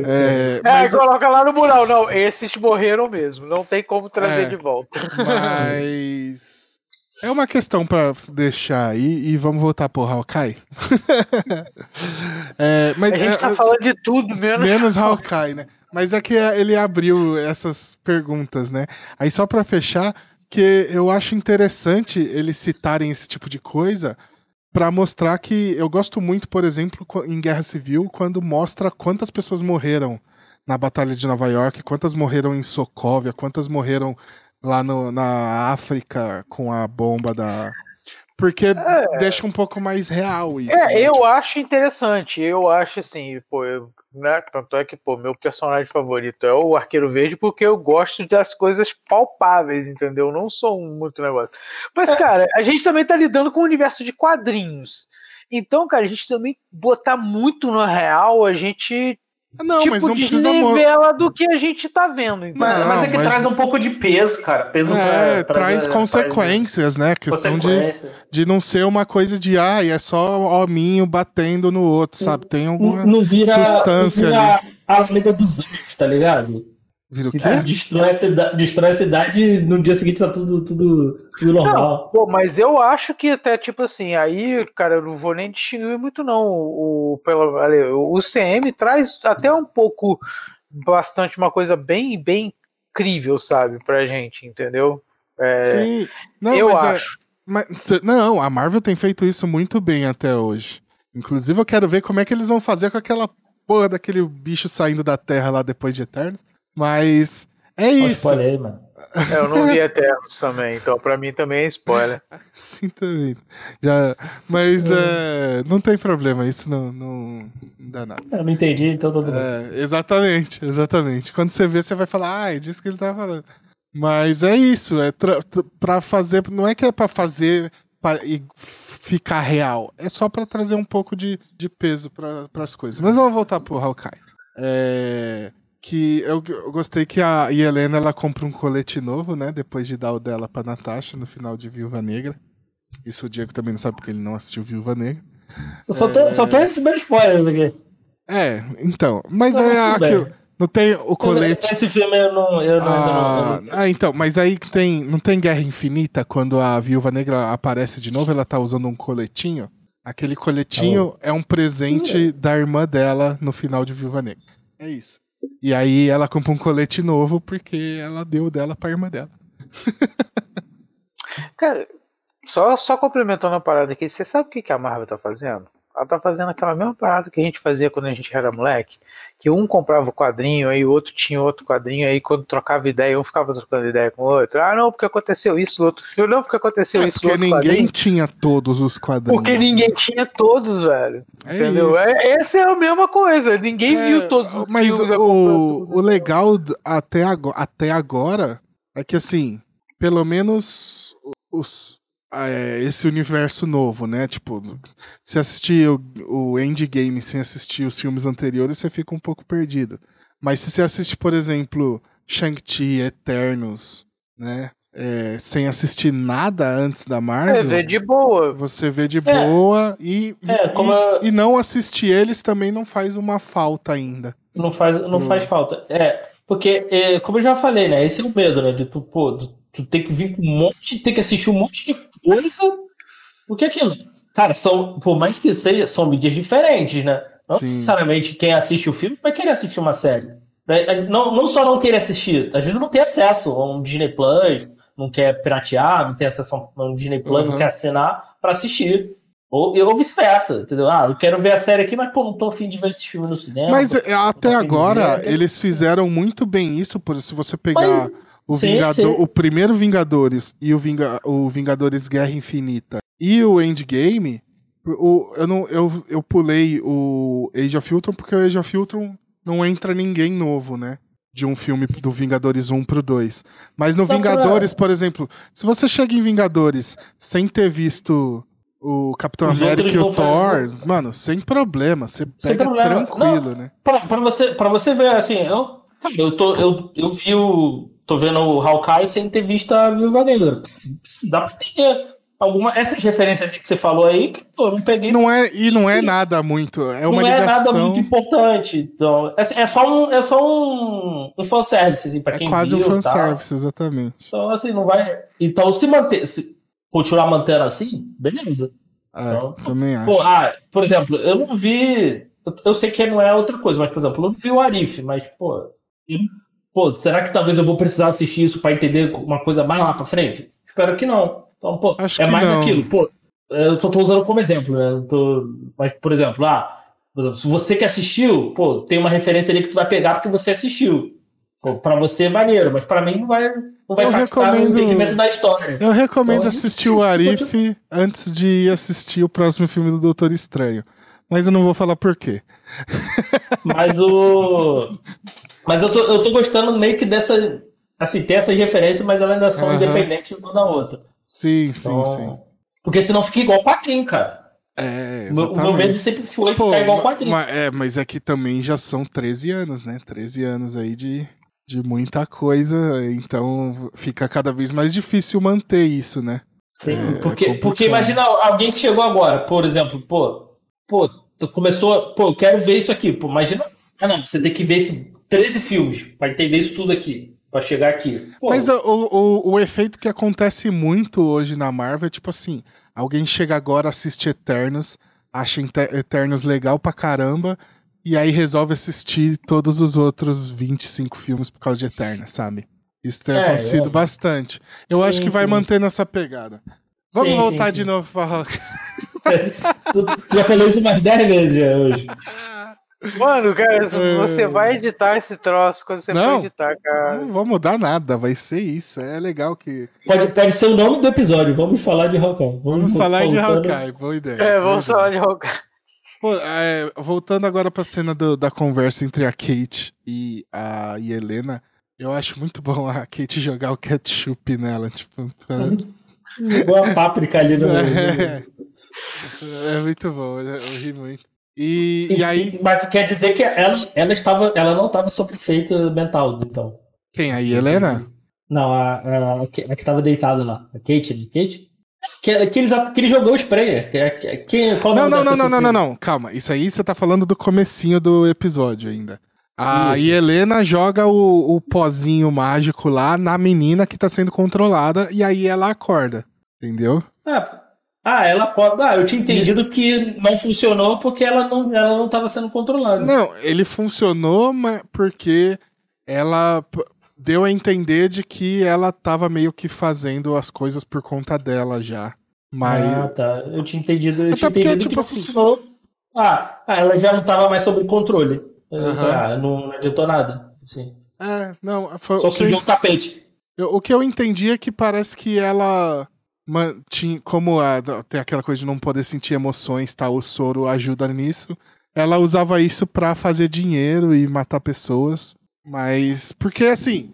É, É, mas, coloca lá no mural. Não, esses morreram mesmo. Não tem como trazer É. de volta. mas é uma questão pra deixar aí e vamos voltar pro Hawkeye. é, mas A gente é, tá é, falando de tudo, menos. Menos Hawkeye, né? Mas é que ele abriu essas perguntas, né? Aí só pra fechar, que eu acho interessante eles citarem esse tipo de coisa pra mostrar que eu gosto muito, por exemplo, em Guerra Civil, quando mostra quantas pessoas morreram na Batalha de Nova York, quantas morreram em Sokovia, quantas morreram lá no- na África com a bomba da. Porque deixa um pouco mais real isso. É, né? eu acho interessante. Eu acho assim, pô, eu, né? Tanto é que, pô, meu personagem favorito é o Arqueiro Verde porque eu gosto das coisas palpáveis, entendeu? Eu não sou um muito negócio. Mas, cara, a gente também tá lidando com o universo de quadrinhos. Então, cara, a gente também botar muito no real, a gente Não, tipo mas não precisa mo- desnivela do que a gente tá vendo. Então. Mas, Não, mas é que mas- traz um pouco de peso, cara. Peso É, pra- pra- traz pra- consequências, né? Questão de, de não ser uma coisa de, ah, é só hominho batendo no outro, sabe? Tem alguma. Não, não vira, substância não vira a lenda dos anjos, tá ligado? Vira o quê? destrói, a cidade, destrói a cidade e no dia seguinte tá tudo, tudo, tudo normal. Pô, mas eu acho que até, tipo assim, aí, cara, eu não vou nem distinguir muito, não. O, pelo, ali, o CM traz até um pouco, bastante uma coisa bem, bem incrível, sabe, pra gente, entendeu? É, Sim. Não, eu mas é- acho. mas cê- não, a Marvel tem feito isso muito bem até hoje. Inclusive, eu quero ver como é que eles vão fazer com aquela porra daquele bicho saindo da Terra lá depois de Eterno. Mas é isso. spoiler aí, mano. É, eu não vi Eternos também, então pra mim também é spoiler. Sim, também. Já, mas é, não tem problema, isso não, não, não dá nada. Eu não entendi, então todo mundo. É, exatamente, exatamente. Quando você vê, você vai falar, ah, é disso que ele tá falando. Mas é isso, é pra fazer. Não é que é pra fazer pra, e ficar real, é só pra trazer um pouco de, de peso para as coisas. Mas vamos voltar pro Hawkeye. É, que eu, eu gostei que a Helena ela compra um colete novo, né? Depois de dar o dela pra Natasha no final de Viúva Negra. Isso o Diego também não sabe porque ele não assistiu Viúva Negra. Eu só tô, só tô recebendo spoilers aqui. É, então. Mas Não, é tudo aquilo. bem. Não tem o colete. Esse filme eu não. Eu não, ainda Ah, não- ah, então, mas aí tem, não tem Guerra Infinita quando a Viúva Negra aparece de novo, ela tá usando um coletinho Aquele coletinho é um presente da irmã dela no final de Viúva Negra. É isso. E aí ela compra um colete novo porque ela deu dela pra irmã dela. Cara, só, só complementando a parada aqui, você sabe o que, que a Marvel tá fazendo? Ela tá fazendo aquela mesma parada que a gente fazia quando a gente era moleque, que um comprava o quadrinho, aí o outro tinha outro quadrinho, aí quando trocava ideia, um ficava trocando ideia com o outro. Ah, não, porque aconteceu isso no outro filme, não, porque aconteceu É, isso no porque outro ninguém quadrinho. tinha todos os quadrinhos. Porque ninguém tinha todos, velho. É entendeu? isso. É, essa é a mesma coisa. Ninguém É, viu todos os Mas filmes. o, o legal até agora, até agora é que assim, pelo menos os, esse universo novo, né? Tipo, se assistir o, o Endgame sem assistir os filmes anteriores, você fica um pouco perdido. Mas se você assiste, por exemplo, Shang-Chi, Eternos, né? é, sem assistir nada antes da Marvel, É, vê de boa. você vê de boa e, É, e- eu- e não assistir eles também não faz uma falta ainda. Não faz, não Hum. faz falta. É, porque, é, como eu já falei, né? Esse é o medo, né? De tu, pô, tu, tu ter que vir com um monte, ter que assistir um monte de coisa. Porque aquilo, cara, são, por mais que seja, são mídias diferentes, né? Não Sim. necessariamente quem assiste o filme vai querer assistir uma série. Né? Não, não só não querer assistir, às vezes não tem acesso a um Disney Plus, não quer piratear, não tem acesso a um Disney Plus, Uhum. não quer assinar pra assistir. Ou, ou vice-versa, entendeu? Ah, eu quero ver a série aqui, mas pô, não tô afim de ver esse filme no cinema. Mas é, até agora ver, né? eles fizeram muito bem isso, por se você pegar o, sim, Vingador, sim. o primeiro Vingadores e o, Vinga, o Vingadores Guerra Infinita e o Endgame, o, eu, não, eu, eu pulei o Age of Ultron porque o Age of Ultron não entra ninguém novo, né? De um filme do Vingadores 1 pro 2. Mas no Só pra- Vingadores, por exemplo, se você chega em Vingadores sem ter visto o Capitão Os América e o não Thor, mano, sem problema. Você Sem pega problema. tranquilo, né? Pra, pra, você, pra você ver, assim, eu, eu, tô, eu, eu vi o. tô vendo o Hawkeye sem ter visto a Viúva Negra. Dá pra entender alguma. Essas referências que você falou aí, que pô, eu não peguei. Não é, e não é nada muito. É uma não é nada ligação. muito importante. Então, é, é só um, é só um, um fanservice, assim, pra é quem quase um viu, tal. fanservice, exatamente. Então, assim, não vai. Então, se manter. Se continuar mantendo assim, beleza. É, Então, também acho. Pô, ah, por exemplo, eu não vi. eu- Eu sei que não é outra coisa, mas, por exemplo, eu não vi o Arif, mas, pô. Pô, será que talvez eu vou precisar assistir isso pra entender uma coisa mais lá pra frente? Espero que não. Então, pô, Acho é mais não. aquilo. Pô, eu só tô usando como exemplo, né? Tô- Mas, por exemplo, ah, por exemplo, se você que assistiu, pô, tem uma referência ali que tu vai pegar porque você assistiu. Pô, pra você é maneiro, mas pra mim não vai, não vai Eu impactar recomendo- no entendimento da história. Eu recomendo Então, assistir o Arif antes de ir assistir o próximo filme do Doutor Estranho. Mas eu não vou falar por quê. Mas o. Mas eu tô, eu tô gostando meio que dessa. Assim, tem essas referências, mas elas ainda são Aham. independentes uma da outra. Sim, sim, Então, sim. Porque senão fica igual quadrinho, cara. É, meu- o meu exatamente. medo sempre foi Pô, ficar igual quadrinho. ma- é, mas é que também já são 13 anos, né? 13 anos aí de, de muita coisa, então fica cada vez mais difícil manter isso, né? Sim, é porque, complicado. porque imagina alguém que chegou agora, por exemplo, pô, pô, tu começou, pô, eu quero ver isso aqui, pô, imagina, ah não, você tem que ver esse 13 filmes pra entender isso tudo aqui, pra chegar aqui. Pô, Mas o, o, o efeito que acontece muito hoje na Marvel é tipo assim: alguém chega agora, assiste Eternos, acha Eternos legal pra caramba, e aí resolve assistir todos os outros 25 filmes por causa de Eternos, sabe? Isso tem É, acontecido é. bastante. Eu Sim, acho que vai sim. manter nessa pegada. Vamos voltar de novo pra Rock. já falou isso umas 10 vezes hoje. Mano, cara, É. você vai editar esse troço quando você Não. for editar, cara. Não vou mudar nada, vai ser isso. É legal que. Pode, pode ser o nome do episódio, vamos falar de Hawkeye. Vamos falar de voltando- Hawkeye, boa ideia. É, vamos falar de Hawkeye. Pô, é, voltando agora pra cena do- da conversa entre a Kate e a e Helena, eu acho muito bom a Kate jogar o ketchup nela, tipo. Igual a páprica ali no. É, é muito bom, eu, eu ri muito. E, e aí, Mas quer dizer que ela, ela, estava, ela não estava sob efeito mental, então. quem? A Helena? Não, a, a, a que estava deitada lá. A Kate, né? Kate? Que, que, eles, que ele jogou o spray. Que, que, que, qual Não, não, não, não, não, não, não, calma. Isso aí você tá falando do comecinho do episódio ainda. A Isso. Helena joga o, o pozinho mágico lá na menina que tá sendo controlada e aí ela acorda. Entendeu? Ah, Ah, ela pode. Ah, eu tinha entendido que não funcionou porque ela não ela não estava sendo controlada. Não, ele funcionou mas porque ela deu a entender de que ela estava meio que fazendo as coisas por conta dela já. Mas... Ah, tá. Eu tinha entendido, eu tinha porque, entendido tipo que não assim... funcionou. Ah, ah, ela já não estava mais sob controle. Uhum. Ah, não, não adiantou nada. Assim. É, não. Foi, Só sujou o tapete. Eu, o que eu entendi é que parece que ela. Tinha, como a, tem aquela coisa de não poder sentir emoções, tá? O soro ajuda nisso. Ela usava isso para fazer dinheiro e matar pessoas. Mas. Porque assim.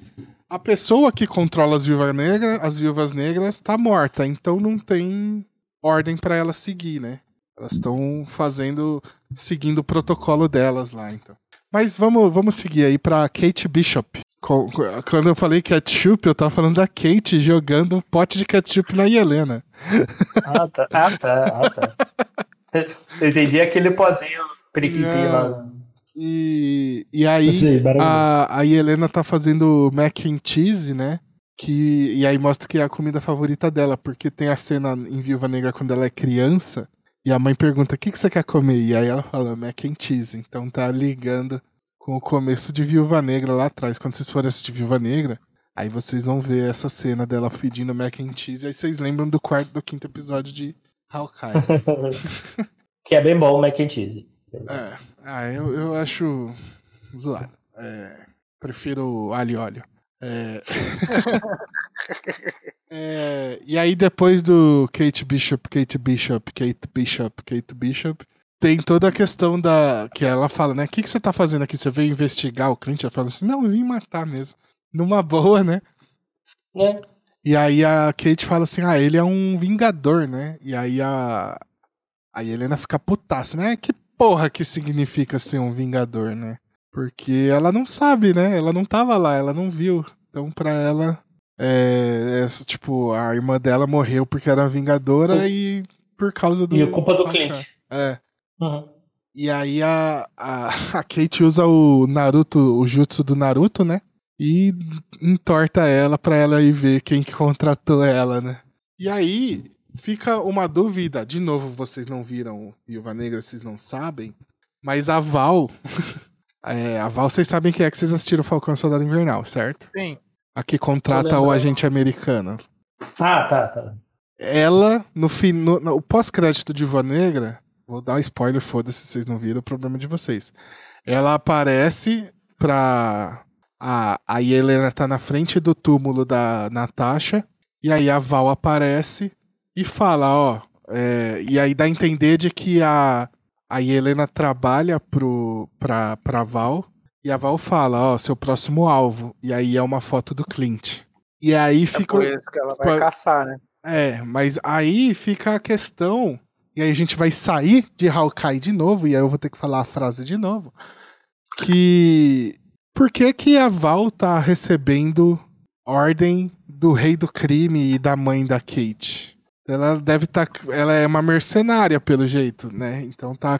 A pessoa que controla as viúvas negras, as viúvas negras, tá morta. Então não tem ordem para ela seguir, né? Elas estão fazendo. seguindo o protocolo delas lá, então. Mas vamos, vamos seguir aí pra Kate Bishop. Quando eu falei ketchup, eu tava falando da Kate jogando um pote de ketchup na Helena. Ah, tá. Ah, tá. Ah, tá. Eu entendi aquele pozinho periquipi lá. E, e aí sei, a, a Helena tá fazendo mac and cheese, né? Que, e aí mostra que é a comida favorita dela, porque tem a cena em Viúva Negra quando ela é criança, e a mãe pergunta, o que, que você quer comer? E aí ela fala, mac and cheese. Então tá ligando com o começo de Viúva Negra lá atrás. Quando vocês forem assistir Viúva Negra, aí vocês vão ver essa cena dela pedindo mac and cheese. Aí vocês lembram do quarto, do quinto episódio de Hawkeye. que é bem bom o mac and cheese. É, ah, eu, eu acho zoado. É, prefiro alho e óleo. É... é... e aí depois do Kate Bishop, Kate Bishop, Kate Bishop, Kate Bishop, tem toda a questão da. Que ela fala, né? O que, que você tá fazendo aqui? Você veio investigar o Clint? Ela fala assim: não, eu vim matar mesmo. Numa boa, né? É. E aí a Kate fala assim: ah, ele é um vingador, né? E aí a. A Helena fica putaça, né? Que porra que significa ser um vingador, né? Porque ela não sabe, né? Ela não tava lá, ela não viu. Então, pra ela, é, é, tipo, a irmã dela morreu porque era vingadora e por causa do. E a culpa do Clint. É. Uhum. E aí a, a, a Kate usa o Naruto, o jutsu do Naruto, né? E entorta ela pra ela ir ver quem que contratou ela, né? E aí fica uma dúvida. De novo, vocês não viram Viúva Negra, vocês não sabem. Mas a Val. é, a Val, vocês sabem quem é que vocês assistiram Falcão Soldado Invernal, certo? Sim. A que contrata o agente americano. Ah, tá, tá. Ela, no, fim, no, no pós-crédito de Viúva Negra, Vou dar um spoiler, foda-se, vocês não viram, o problema de vocês. Ela aparece pra. A, a Helena tá na frente do túmulo da Natasha. E aí a Val aparece e fala, ó. É, e aí dá a entender de que a, a Helena trabalha pro, pra, pra Val. E a Val fala, ó, seu próximo alvo. E aí é uma foto do Clint. E aí fica. É por isso que ela vai caçar, né? É, mas aí fica a questão e aí a gente vai sair de Hawkeye de novo, e aí eu vou ter que falar a frase de novo. Que. Por que, que a Val tá recebendo ordem do rei do crime e da mãe da Kate? Ela deve estar. Tá, ela é uma mercenária, pelo jeito, né? Então tá,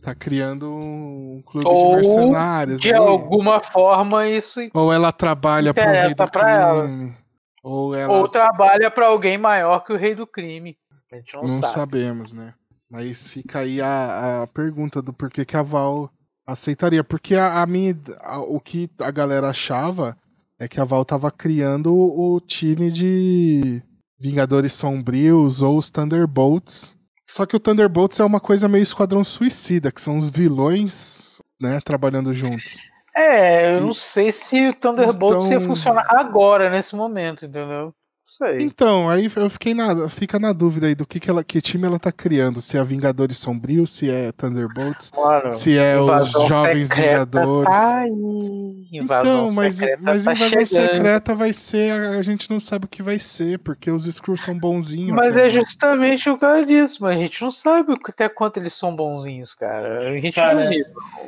tá criando um clube Ou, de mercenários. De aí. alguma forma, isso. Ou ela trabalha pro rei do crime. Ela. Ou, ela... Ou trabalha para alguém maior que o rei do crime. A gente não, não sabe. sabemos, né? Mas fica aí a, a pergunta do porquê que a Val aceitaria. Porque a, a minha, a, o que a galera achava é que a Val tava criando o, o time de Vingadores Sombrios ou os Thunderbolts. Só que o Thunderbolts é uma coisa meio Esquadrão Suicida, que são os vilões, né, trabalhando juntos. É, eu não sei se o Thunderbolts então... ia funcionar agora, nesse momento, entendeu? Sei. Então, aí eu fiquei na, fica na dúvida aí do que, que, ela, que time ela tá criando. Se é Vingadores Sombrios, se é Thunderbolts, Mano, se é os Jovens Vingadores. Tá então, mas, mas tá invasão chegando. secreta vai ser. A, a, gente não sabe o que vai ser, porque os Skrulls são bonzinhos. Mas cara. é justamente o cara disso, mas a gente não sabe até quanto eles são bonzinhos, cara. A gente cara, não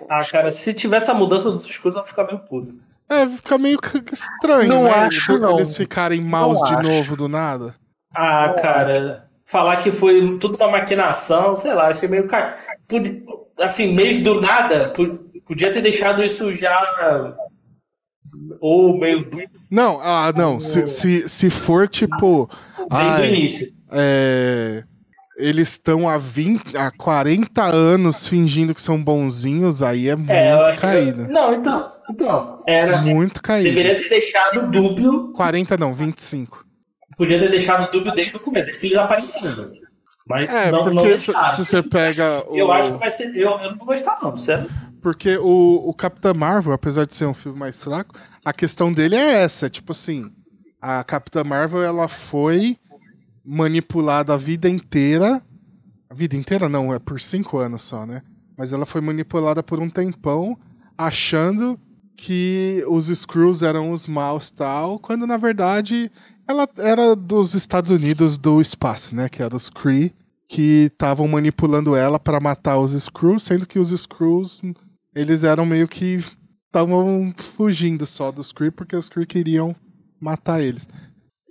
Ah, cara, se tivesse a mudança dos Skrulls, eu ia ficar meio puto. É, fica meio estranho, não né? Acho, não. Eles ficarem maus não de acho. novo do nada. Ah, cara, falar que foi tudo uma maquinação, sei lá, achei meio. Assim, meio do nada, podia ter deixado isso já. Ou meio. Não, ah, não. Se, se, se for tipo. Desde o início. É eles estão há 20, há 40 anos fingindo que são bonzinhos, aí é muito é, caído. Que... Não, então, então, era muito caído. Deveria ter deixado dúbio. 40 não, 25. Podia ter deixado dúbio desde o começo, desde que eles apareciam. Mas é, não, porque não se, se, você pega. O... Eu acho que vai ser. Eu, eu não vou gostar, não, sério. Porque o, o Capitão Marvel, apesar de ser um filme mais fraco, a questão dele é essa: tipo assim, a Capitã Marvel ela foi manipulada a vida inteira. A vida inteira não, é por cinco anos só, né? Mas ela foi manipulada por um tempão, achando que os Screws eram os maus tal, quando na verdade ela era dos Estados Unidos do espaço, né? Que era os Kree, que estavam manipulando ela para matar os Screws, sendo que os Screws eles eram meio que estavam fugindo só dos Kree porque os Kree queriam matar eles.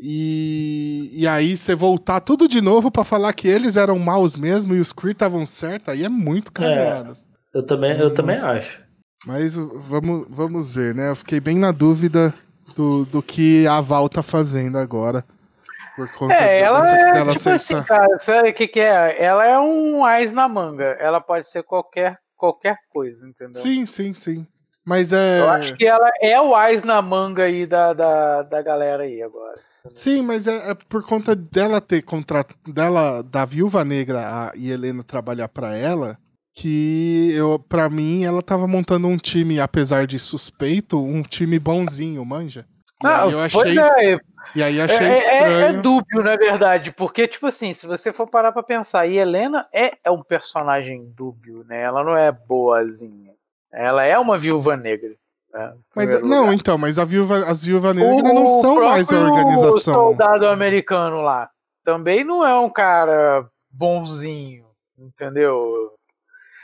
E, e aí você voltar tudo de novo para falar que eles eram maus mesmo e os Kree estavam certos, aí é muito cagado. É, eu também, eu também acho. Mas vamos, vamos ver, né? Eu fiquei bem na dúvida do, do que a Val tá fazendo agora. Por conta é, ela dessa, é, dela tipo assim, cara, sabe o que, que é? Ela é um ais na manga. Ela pode ser qualquer, qualquer coisa, entendeu? Sim, sim, sim. Mas é. Eu acho que ela é o ais na manga aí da, da, da galera aí agora. Sim, mas é, é, por conta dela ter contrato dela da Viúva Negra a, e Helena trabalhar para ela que eu para mim ela tava montando um time apesar de suspeito, um time bonzinho, manja. E ah, aí eu achei é, E aí achei é, estranho. É, é, dúbio, na verdade, porque tipo assim, se você for parar para pensar, e Helena é, é um personagem dúbio, né? Ela não é boazinha. Ela é uma viúva negra. É, mas não, lugar. então, mas a viúva, as viúvas negras não são mais a organização. O soldado americano lá também não é um cara bonzinho, entendeu?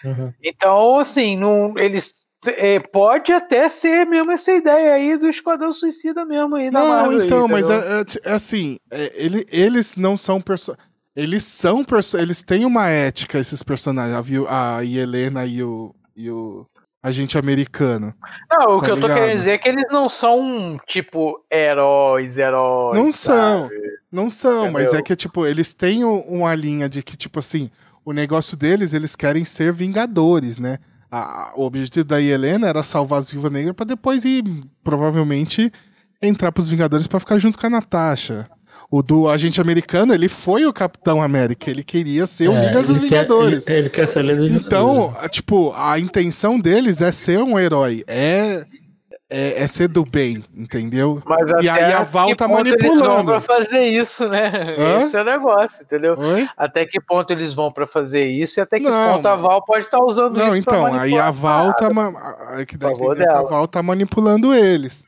Uhum. Então, assim, não, eles é, pode até ser mesmo essa ideia aí do Esquadrão Suicida mesmo aí Não, Marvel então, aí, mas é, é, é, assim, é, ele, eles não são personagens. Eles são eles têm uma ética, esses personagens, a, a Helena e o, e o agente americano. Não, o tá que ligado? eu tô querendo dizer é que eles não são, tipo, heróis, heróis. Não sabe? são, não são, Entendeu? mas é que, tipo, eles têm uma linha de que, tipo assim, o negócio deles, eles querem ser vingadores, né? A, o objetivo da Helena era salvar as Viúva Negra para depois ir, provavelmente, entrar pros Vingadores para ficar junto com a Natasha. O do agente americano, ele foi o Capitão América. Ele queria ser é, o líder dos Vingadores. Quer, ele, ele, quer ser líder dos Então, tipo, a intenção deles é ser um herói. É é, é, ser do bem, entendeu? Mas e aí a Val tá manipulando. Eles vão pra fazer isso, né? Hã? Esse é o negócio, entendeu? Oi? Até que ponto eles vão para fazer isso e até que não, ponto a Val pode estar usando não, isso então, aí a Val tá, que daí, a Val tá manipulando eles.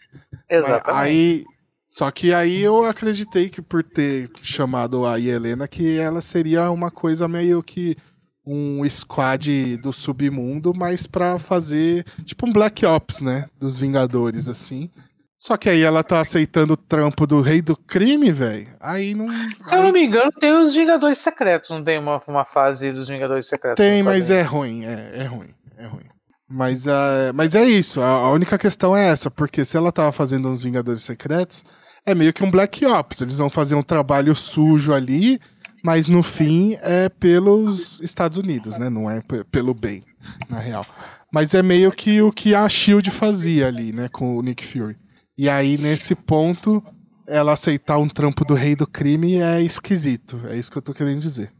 Exatamente. Aí só que aí eu acreditei que por ter chamado a Helena que ela seria uma coisa meio que um squad do submundo, mas para fazer tipo um Black Ops, né, dos Vingadores assim. Só que aí ela tá aceitando o trampo do rei do crime, velho. Aí não. Se eu não me engano, tem os Vingadores Secretos, não tem uma, uma fase dos Vingadores Secretos? Tem, mas é ruim, é, é ruim, é ruim. Mas, uh, mas é isso, a, a única questão é essa, porque se ela tava fazendo uns Vingadores Secretos, é meio que um Black Ops. Eles vão fazer um trabalho sujo ali, mas no fim é pelos Estados Unidos, né? Não é pelo bem, na real. Mas é meio que o que a Shield fazia ali, né, com o Nick Fury. E aí nesse ponto, ela aceitar um trampo do rei do crime é esquisito. É isso que eu tô querendo dizer.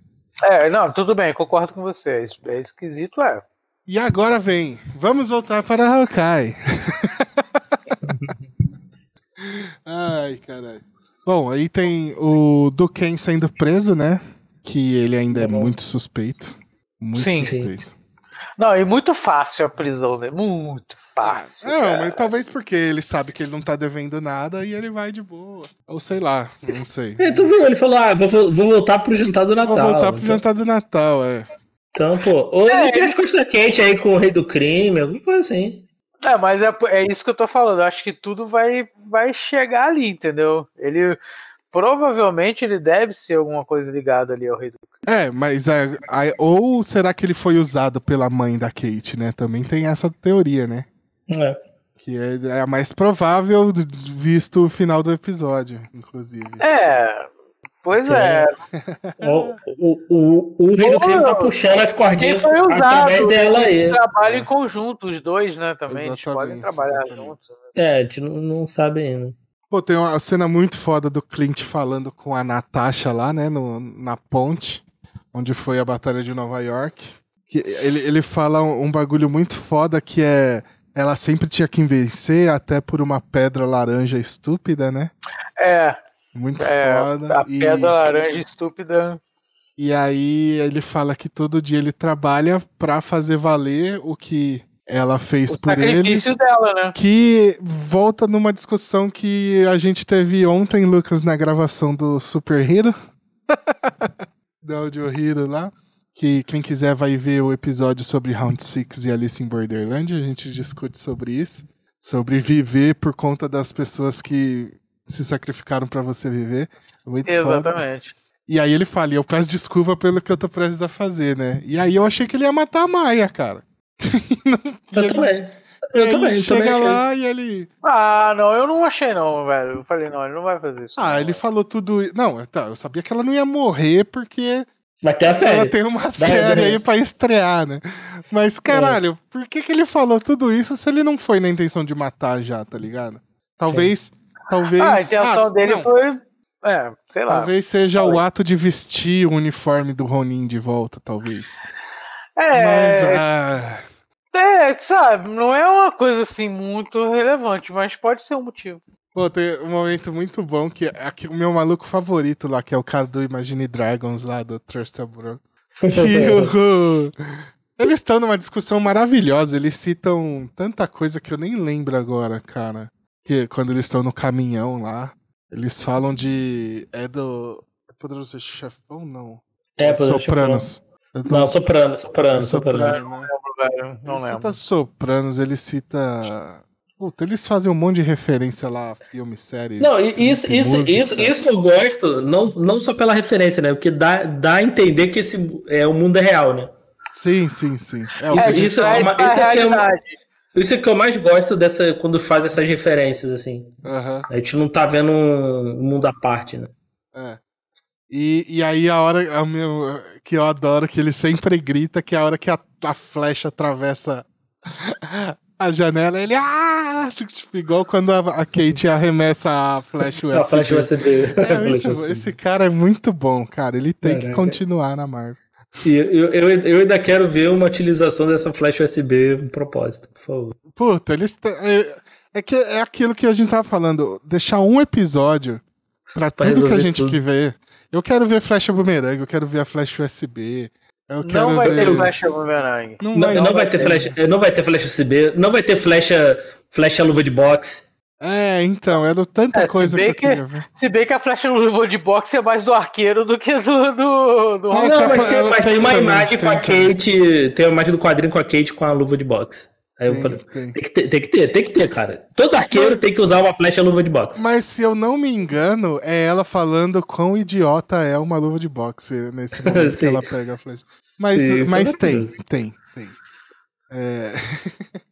É, não, tudo bem, concordo com você. É esquisito, é. E agora vem, vamos voltar para Hawkeye. Ai, caralho. Bom, aí tem o Duken sendo preso, né? Que ele ainda é uhum. muito suspeito. Muito sim, suspeito. Sim. Não, e muito fácil a prisão, né? Muito fácil. Não, mas talvez porque ele sabe que ele não tá devendo nada e ele vai de boa. Ou sei lá, não sei. É, tu viu? Ele falou: ah, vou, vou voltar pro jantar do Natal. Vou voltar pro então... jantar do Natal, é. Então, pô, ou é, ele tem as costas quentes aí com o rei do crime, alguma coisa assim. É, mas é, é isso que eu tô falando. Eu acho que tudo vai, vai chegar ali, entendeu? Ele provavelmente ele deve ser alguma coisa ligada ali ao rei do É, mas é, ou será que ele foi usado pela mãe da Kate, né? Também tem essa teoria, né? É. Que é, é a mais provável visto o final do episódio, inclusive. É, Pois Sim. é. O, o, o, o rei do crime tá puxando as Quem cordinhas foi através usado? dela aí. Eles trabalham em conjunto, os dois, né? Também. Eles podem trabalhar exatamente. juntos. É, a gente não, não sabe ainda. Pô, tem uma cena muito foda do Clint falando com a Natasha lá, né, no, na ponte, onde foi a Batalha de Nova York. Que ele, ele fala um, um bagulho muito foda que é. Ela sempre tinha que vencer, até por uma pedra laranja estúpida, né? É, Muito é foda. a e, pedra laranja estúpida. e aí ele fala que todo dia ele trabalha pra fazer valer o que ela fez O por ele. sacrifício dela, né? Que volta numa discussão que a gente teve ontem, Lucas, na gravação do Super Hero. do Audio Hero lá. Que quem quiser vai ver o episódio sobre Round 6 e Alice in Borderland. A gente discute sobre isso. Sobre viver por conta das pessoas que se sacrificaram pra você viver. Muito foda. Exatamente. E aí ele fala, e eu peço desculpa pelo que eu tô prestes a fazer, né? E aí eu achei que ele ia matar a Maia, cara. Eu também. E Eu aí também, chega também achei. lá e ele... Ah, não, eu não achei não, velho. Eu falei, não, ele não vai fazer isso. Ah, não, ele velho. falou tudo. Não, tá, eu sabia que ela não ia morrer porque Vai ter a ela série. tem uma série aí pra estrear, né? Mas caralho, por que, que ele falou tudo isso se ele não foi na intenção de matar já, tá ligado? Talvez. Talvez. Ah, a intenção ah, dele não, foi. É, sei lá. Talvez seja o ato de vestir o uniforme do Ronin de volta, talvez. É, Mas. ah, é, sabe, não é uma coisa assim muito relevante, mas pode ser um motivo. Pô, tem um momento muito bom que é aqui, o meu maluco favorito lá, que é o cara do Imagine Dragons lá, do Trust o- Eles estão numa discussão maravilhosa, eles citam tanta coisa que eu nem lembro agora, cara. Que quando eles estão no caminhão lá, eles falam de. É do. É Poderoso Chefão? Não. É, Poderoso Sopranos. É do- Não, Soprano, Soprano, é Soprano. Soprano, né? Não lembro, velho. Não ele lembro. cita Sopranos, ele cita. Puta, eles fazem um monte de referência lá, filme, série. Não, e isso, isso, música. isso, isso eu gosto, não, não só pela referência, né? Porque dá, dá a entender que esse é, o mundo é real, né? Sim, sim, sim. É, o Isso- isso é uma- pra isso aqui é uma- realidade. Isso é que eu mais gosto dessa quando faz essas referências, assim. Aham, A gente não tá vendo um mundo à parte, né? é. E, e aí a hora é o meu, que eu adoro, que ele sempre grita, que é a hora que a, a flecha atravessa a janela, ele ah! Tipo, igual quando a, a Kate arremessa a flecha USB. A flash USB. É A. USB. Esse cara é muito bom, cara. Ele tem que Caraca. continuar na Marvel. E eu, eu, eu ainda quero ver uma utilização dessa flash USB em propósito, por favor. Puta, eles. É, é que é aquilo que a gente tava falando. Deixar um episódio pra Pra tudo que a gente tudo. que vê. Eu quero ver flecha bumerangue, eu quero ver a flecha USB. Eu quero Não vai ver. ter flecha bumerangue. Não Não, vai, não, não vai vai ter ter. flash, eh, não vai ter flash USB, não vai ter flecha, flecha luva de boxe. É, então, era tanta É, coisa que eu que- queria ver. Se bem que a flecha no de boxe é mais do arqueiro do que do. do, do... Ah, não, mas tem, mas tem tem uma também, imagem com a tem. Kate, tem uma imagem do quadrinho com a Kate com a luva de boxe. Aí eu Tem, falei, tem. tem que ter, tem que ter, tem que ter, cara. Todo arqueiro tem que usar uma flecha luva de boxe. Mas se eu não me engano, é ela falando quão idiota é uma luva de boxe nesse momento que ela pega a flecha. Mas, Sim, isso mas é tem, maravilhoso. tem, tem. É,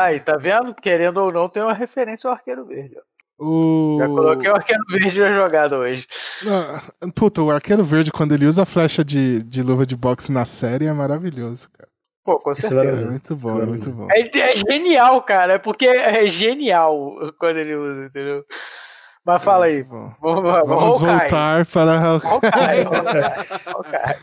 Aí, tá vendo? Querendo ou não, tem uma referência ao arqueiro verde. ó. o... Já coloquei o arqueiro verde na jogada hoje. Não, Puta, o Arqueiro Verde, quando ele usa a flecha de, de luva de boxe na série, é maravilhoso, cara. Pô, com é certeza. É muito bom, é muito bom. É, é genial, cara. É porque é genial quando ele usa, entendeu? Mas fala aí. Muito bom. Vamos, Vamos vamos voltar para. Hawkeye, Hawkeye, Hawkeye.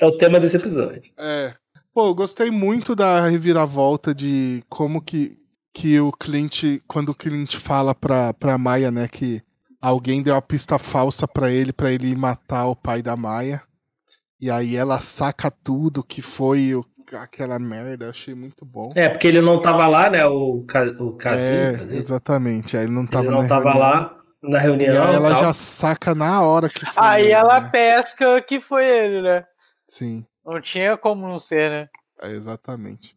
É o tema desse episódio. É. Pô, eu gostei muito da reviravolta de como que, que o Clint, quando o Clint fala pra, pra Maia, né, que alguém deu uma pista falsa pra ele, pra ele ir matar o pai da Maia. E aí ela saca tudo que foi o- aquela merda, eu achei muito bom. É, porque ele não tava lá, né? O, o casinho. É, dizer, exatamente. Aí ele não tava ele não na tava reunião. lá na E reunião. aí ela tal. já saca na hora que foi. Aí ele, ela né? pesca que foi ele, né? Sim, Não tinha como não ser, né? é, exatamente.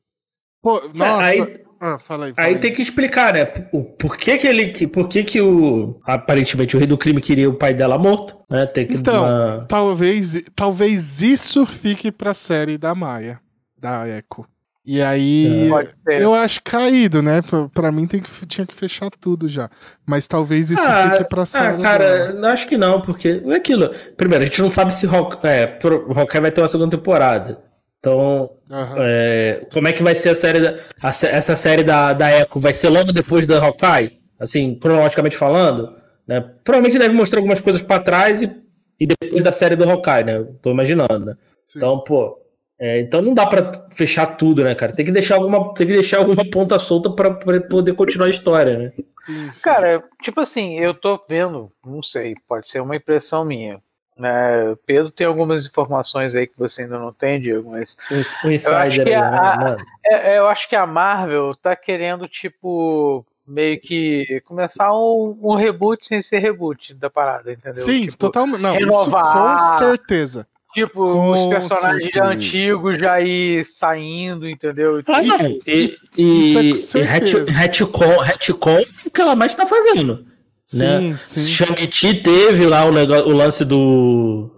Pô, nossa. aí- Ah, fala aí. fala Aí tem que explicar, né? O por que que ele, por que que o aparentemente o rei do crime queria o pai dela morto, né? Tem que Então, uma- talvez, talvez isso fique pra série da Maia, da Echo. E aí, é. eu acho caído, né? Pra, pra, mim tem que, tinha que fechar tudo já. Mas talvez isso ah, fique pra série. Ah, cara, acho que não, porque é aquilo. Primeiro, a gente não sabe se Rock, é, Hawkeye vai ter uma segunda temporada. Então, uhum. é, como é que vai ser a série da, a, essa série da, da Echo? Vai ser logo depois da Hawkeye? Assim, cronologicamente falando? Né? Provavelmente deve mostrar algumas coisas para trás e, e depois da série do Hawkeye, né? Tô imaginando, né? Então, pô, é, então não dá para fechar tudo, né, cara? Tem que deixar alguma, tem que deixar alguma ponta solta para poder continuar a história, né? Sim, sim. Cara, tipo assim, eu tô vendo, não sei, pode ser uma impressão minha. Né? Pedro tem algumas informações aí que você ainda não tem, Diego, mas. O insider aí, a, né, é, é, eu acho que a Marvel tá querendo, tipo, meio que começar um, um, reboot sem ser reboot da parada, entendeu? Sim, tipo, totalmente. Não, renovar, com certeza. Tipo, Com os personagens certeza. antigos já ir saindo, entendeu? Ah, não. E, e, Isso é e retcon, retcon é o que ela mais tá fazendo. Sim, né? sim. Shang-Chi teve lá o, o lance do.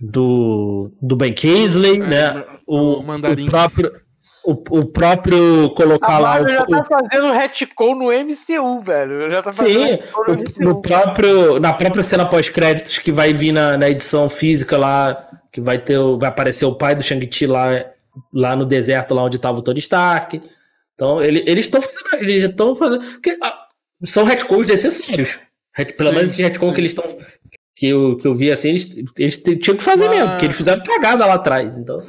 Do, do Ben Kingsley, é, né? O, o, o próprio o, o próprio colocar a lá. O, já tá fazendo retcon no MCU, velho. Já tá fazendo Sim, no, no, próprio, na própria cena pós-créditos que vai vir na, na edição física lá, que vai ter vai aparecer o pai do Shang-Chi lá, lá no deserto, lá onde estava o Tony Stark. Então, ele, eles estão fazendo. Eles estão fazendo. Porque, ah, são retcons necessários. Pelo sim, menos esse retcon sim. que eles estão que eu, que eu vi assim, eles, eles tinham que fazer Mas... mesmo, porque eles fizeram cagada lá atrás. Então,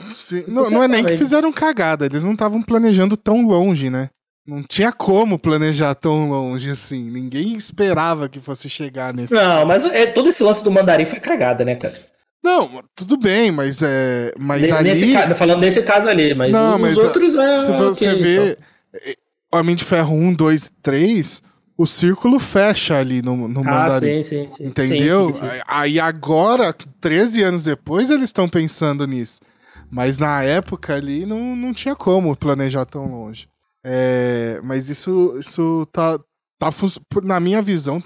não, não é nem que fizeram cagada, eles não estavam planejando tão longe, né? Não tinha como planejar tão longe assim. Ninguém esperava que fosse chegar nesse. Não, mas é, todo esse lance do mandarim foi cagada, né, cara? Não, tudo bem, mas é. Mas nesse ali. falando nesse caso ali, mas não, os mas outros é. Se você okay, vê. Então. Homem de Ferro 1, 2, 3 o círculo fecha ali no, no ah, mandarim. Sim, sim, sim. Entendeu? Sim, sim, sim. Aí agora, 13 anos depois, eles estão pensando nisso. Mas na época ali não, não tinha como planejar tão longe. É, mas isso, isso tá, tá. Na minha visão,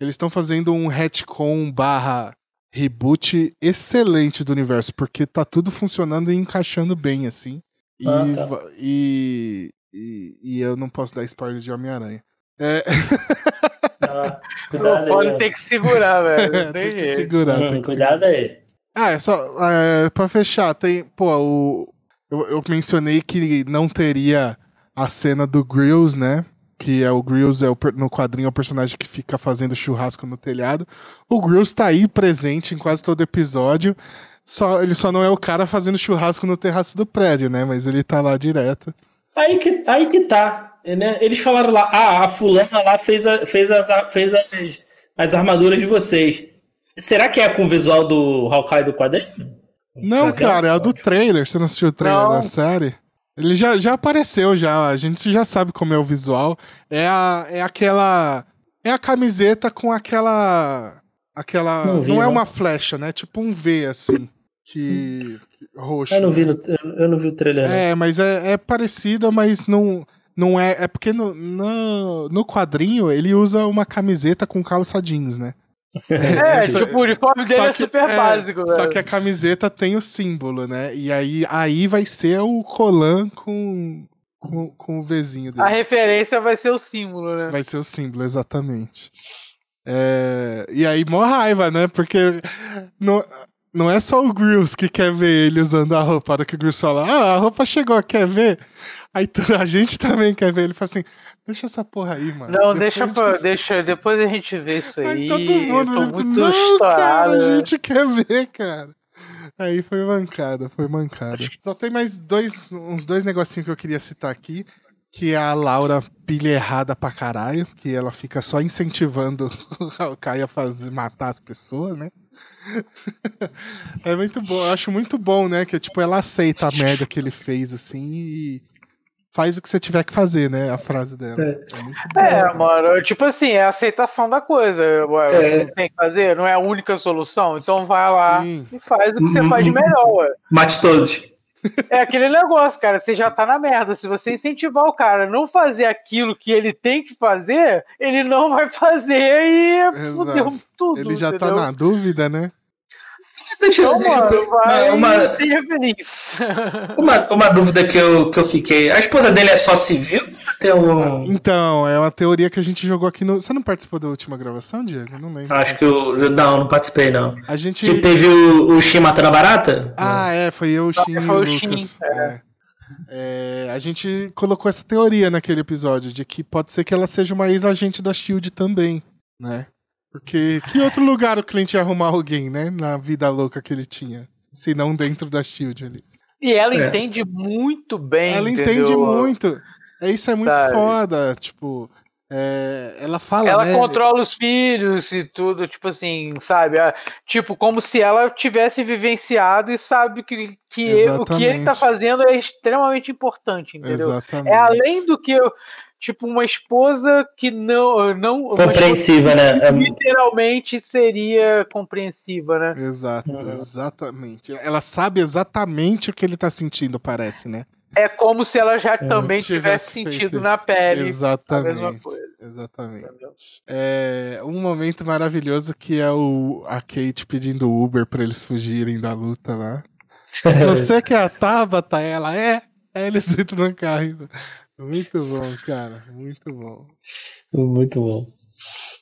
eles estão fazendo um retcon barra reboot excelente do universo, porque tá tudo funcionando e encaixando bem, assim. E, ah, tá. e, e, e, eu não posso dar spoiler de Homem-Aranha. É. Ah, o Poli tem que segurar, velho. tem, que segurar. Hum, tem que cuidado segurar. aí. Ah, é só. É, pra fechar, tem. Pô, o. Eu, eu, mencionei que não teria a cena do Grills, né? Que é o Grills é o, no quadrinho é o personagem que fica fazendo churrasco no telhado. O Grills tá aí presente em quase todo episódio. Só, ele só não é o cara fazendo churrasco no terraço do prédio, né? Mas ele tá lá direto. Aí que, aí que tá. Né? Eles falaram lá, ah, a fulana lá fez, a, fez, as, fez as, as armaduras de vocês. Será que é com o visual do Hawkeye do quadrinho? Não, cara, é a do trailer. Você não assistiu o trailer não. da série? Ele já, já apareceu, já. A gente já sabe como é o visual. É, a, é aquela. É a camiseta com aquela. Aquela. Não, vi, não é uma flecha, né? Tipo um V, assim. Que. roxo. Eu não vi, no, eu não vi o trailer. É, mas é, é parecida, mas não. Não é. É porque no, no, no quadrinho ele usa uma camiseta com calça jeans, né? É, é tipo, o uniforme dele é super é, básico, velho. Só que a camiseta tem o símbolo, né? E aí, aí vai ser o colan com, com, com o Vzinho dele. A referência vai ser o símbolo, né? Vai ser o símbolo, exatamente. É, e aí, mó raiva, né? Porque não, não é só o Grills que quer ver ele usando a roupa. Para que o Grills fala, ah, a roupa chegou, quer ver? Aí a gente também quer ver. Ele fala assim: deixa essa porra aí, mano. Não, depois deixa, pra, deixa, depois a gente vê isso aí. aí todo mundo eu tô muito não, estourado. Cara, a gente quer ver, cara. Aí foi mancada, foi mancada. Só tem mais dois, uns dois negocinhos que eu queria citar aqui. Que é a Laura pilha errada pra caralho, que ela fica só incentivando o Caio a fazer, matar as pessoas, né? é muito bom, eu acho muito bom, né? Que tipo, ela aceita a merda que ele fez, assim, e, faz o que você tiver que fazer, né? A frase dela. É, é, é mano, tipo assim, é a aceitação da coisa. Você é. tem que fazer, não é a única solução, então vai lá Sim. e faz o que você faz de melhor, ué. Mate todos. É aquele negócio, cara, você já tá na merda. Se você incentivar o cara a não fazer aquilo que ele tem que fazer, ele não vai fazer e fudeu tudo. Ele já tá entendeu? tá na dúvida, né? Deixa, eu- deixa eu vai, uma, seja feliz. uma, uma dúvida que eu, que eu fiquei. A esposa dele é só civil? Tem um. Então, é uma teoria que a gente jogou aqui no. Você não participou da última gravação, Diego? Eu não lembro. Acho que eu. Não, não participei, não. A gente. Que teve o, o Shin matando a barata? Ah, é, foi eu, o Shin e o foi o Lucas. Shin, É. É, a gente colocou essa teoria naquele episódio de que pode ser que ela seja uma ex-agente da Shield também, né? Porque que outro lugar o cliente ia arrumar alguém, né? Na vida louca que ele tinha. Se não dentro da Shield ali. E ela É. entende muito bem. ela entendeu? entende muito. É, isso é muito Sabe? foda. Tipo, é, ela fala. Ela né? controla os filhos e tudo, tipo assim, sabe? Ah, Tipo, como se ela tivesse vivenciado e sabe que, que ele- o que ele tá fazendo é extremamente importante, entendeu? Exatamente. É além do que, eu- tipo, uma esposa que não. não uma esposa Compreensiva, né? É- literalmente seria compreensiva, né? Exato, Uhum. exatamente. Ela sabe exatamente o que ele tá sentindo, parece, né? É como se ela já também Tivesse tivesse sentido na pele a Exatamente. mesma coisa. Exatamente. É um momento maravilhoso que é o a Kate pedindo Uber pra eles fugirem da luta lá. Você que é a Tabata, ela é? Aí eles entram no carro. Muito bom, cara. Muito bom. Muito bom.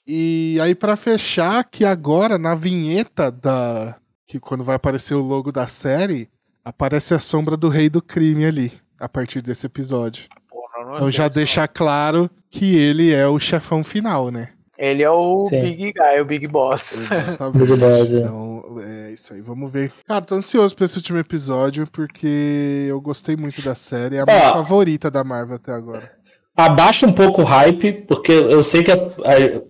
E aí pra fechar, que agora na vinheta da que quando vai aparecer o logo da série, aparece a sombra do rei do crime ali, a partir desse episódio. Porra, não Então já deixar claro que ele é o chefão final, né? Ele é o Sim. Big Guy, o Big Boss. Exatamente. Big Boss, é. Então, é isso aí. Vamos ver. Cara, tô ansioso pra esse último episódio, porque eu gostei muito da série. É a minha Ó. favorita da Marvel até agora. Abaixa um pouco o hype, porque eu sei que a- a-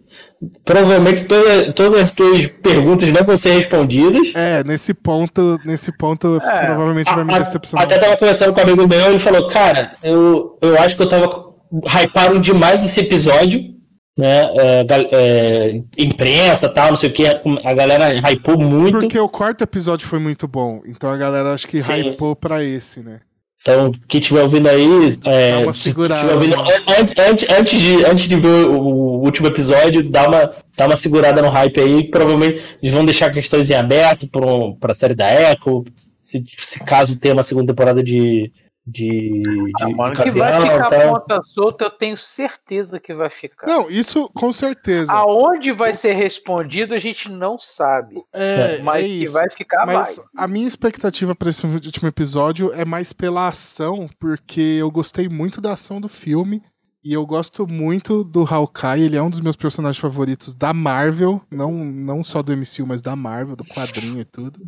provavelmente toda- todas as tuas perguntas não vão ser respondidas. É, nesse ponto, nesse ponto, É. provavelmente vai me A- a- decepcionar. Até tava conversando com um amigo meu, ele falou, cara, eu, eu acho que eu tava. Hyparam demais esse episódio, né? É, é, imprensa tal, não sei o que. A galera hypou muito. Porque o quarto episódio foi muito bom. Então a galera acho que Sim. hypou pra esse, né? Então, quem estiver ouvindo aí. É, Dá uma se segurada, ouvindo- antes, antes, antes, de, antes de ver o, o último episódio, dá uma, dá uma segurada no hype aí. Provavelmente eles vão deixar questões em aberto para um, a série da Echo. Se, se caso tenha uma segunda temporada de. De, de, Ah, de mano, que vai ficar tal. ponta solta, eu tenho certeza que vai ficar. Não, isso com certeza. Aonde vai ser respondido, a gente não sabe. é, Mas é que isso. vai ficar, Mas vai. a minha expectativa pra esse último episódio é mais pela ação, porque eu gostei muito da ação do filme. E eu gosto muito do Hawkeye, ele é um dos meus personagens favoritos da Marvel, não, não só do MCU, mas da Marvel, do quadrinho e tudo.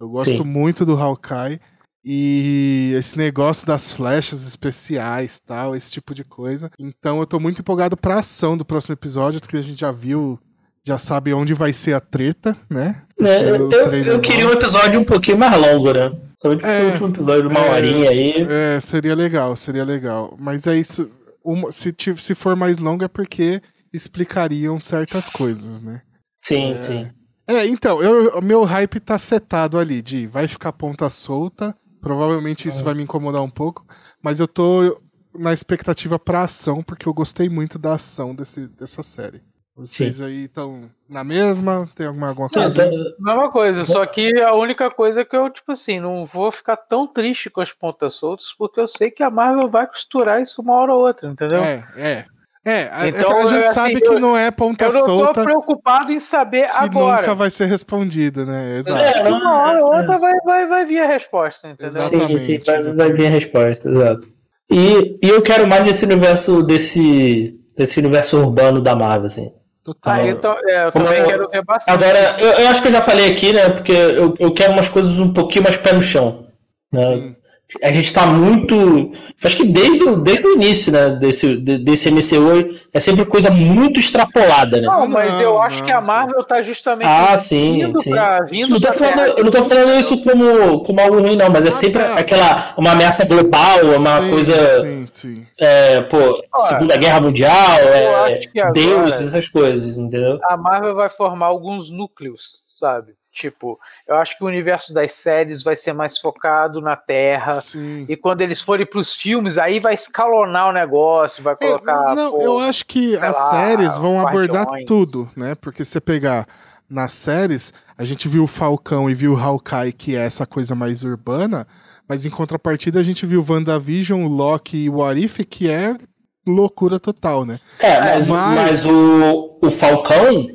Eu gosto Sim. muito do Hawkeye. E esse negócio das flechas especiais tal, esse tipo de coisa. Então eu tô muito empolgado pra ação do próximo episódio, que a gente já viu, já sabe onde vai ser a treta, né? Porque eu, o eu, queria um episódio um pouquinho mais longo, né? Só tipo, É, esse último episódio uma é, horinha aí. É, seria legal, seria legal. Mas é isso. uma- se, se for mais longo é porque explicariam certas coisas, né? Sim, É. sim. É, então, eu, o meu hype tá setado ali, de vai ficar ponta solta. Provavelmente isso vai me incomodar um pouco. Mas eu tô na expectativa pra ação, porque eu gostei muito da ação desse, dessa série. Vocês aí estão na mesma? Tem alguma, alguma Sim, coisa? tá- Mesma coisa, só que a única coisa é que eu, tipo assim, não vou ficar tão triste com as pontas soltas, porque eu sei que a Marvel vai costurar isso uma hora ou outra, entendeu? É, é. É, a- é Então, a gente assim, sabe que eu- não é ponta eu não solta tô preocupado em saber que agora. nunca vai ser respondido, né? Exato. É, uma hora ou outra vai, vai, vai vir a resposta, entendeu? Exato. Sim, sim, Exatamente, vai, exatamente. vir a resposta, exato. E, e eu quero mais desse universo, desse, desse universo urbano da Marvel, assim. Total. Ah, então, é, eu Como também eu- quero ver bastante. Agora, eu, eu acho que eu já falei aqui, né? Porque eu, eu quero umas coisas um pouquinho mais pé no chão. Né? Sim. A gente tá muito. Acho que desde, o- desde o início, né? Desse, de- desse MCU é sempre coisa muito extrapolada, né? Não, mas eu Não, acho não. que a Marvel tá justamente Ah, sim, vindo sim. pra. Vindo não, tô falando, terra. eu não tô falando isso como, como algo ruim, não, mas é Ah, sempre tá. aquela uma ameaça global, uma Sim, coisa. Sim, sim. É, pô, Segunda Guerra Mundial, é, Deus, essas coisas, entendeu? a Marvel vai formar alguns núcleos, sabe? Tipo, eu acho que o universo das séries vai ser mais focado na Terra. Sim. E quando eles forem pros filmes, aí vai escalonar o negócio, vai É, colocar. não, pô, eu acho que as lá, séries vão abordar tudo, né? Porque se você pegar nas séries, a gente viu o Falcão e viu o Hawkeye, que é essa coisa mais urbana, mas em contrapartida a gente viu WandaVision, Loki e o Arif, que é loucura total, né? É, mas, mas... mas o, o Falcão,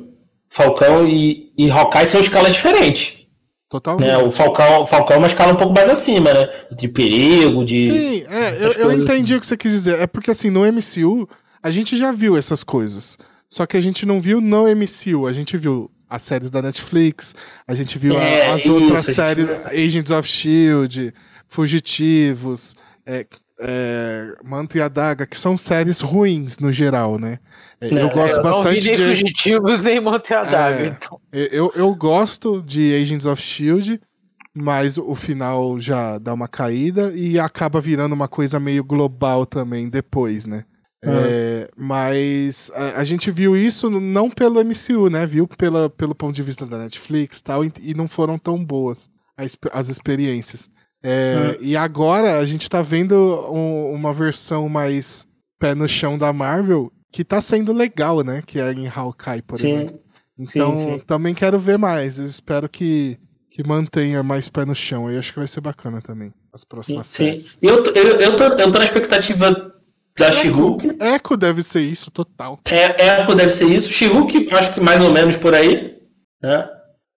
Falcão e, e Hawkeye são escalas diferentes. Totalmente. Né? O Falcão, Falcão é uma escala um pouco mais acima, né? De perigo, de. Sim, é, eu, eu entendi o que você quis dizer. É porque assim, no MCU, a gente já viu essas coisas. Só que a gente não viu no MCU, a gente viu as séries da Netflix, a gente viu é, a, as isso, outras séries, Agents of Shield, Fugitivos, é, é, Manto e Adaga, que são séries ruins no geral, né? É, eu gosto eu bastante não vi nem de. Fugitivos nem Manto e Adaga, é, então. Eu, eu gosto de Agents of Shield, mas o final já dá uma caída e acaba virando uma coisa meio global também depois, né? É, mas a, a, gente viu isso não pelo MCU, né? Viu pela, pelo ponto de vista da Netflix e tal, e não foram tão boas as, as experiências. É, E agora a gente tá vendo um, uma versão mais pé no chão da Marvel que tá sendo legal, né? Que é em Hawkeye, por sim. exemplo. Então sim, sim. também quero ver mais. Eu espero que, que mantenha mais pé no chão. Eu acho que vai ser bacana também. As próximas sim, séries. Sim. Eu, eu, eu, tô, eu tô na expectativa da She-Hulk. Echo deve ser isso, total. É, Echo deve ser isso. She-Hulk, acho que mais ou menos por aí. Né?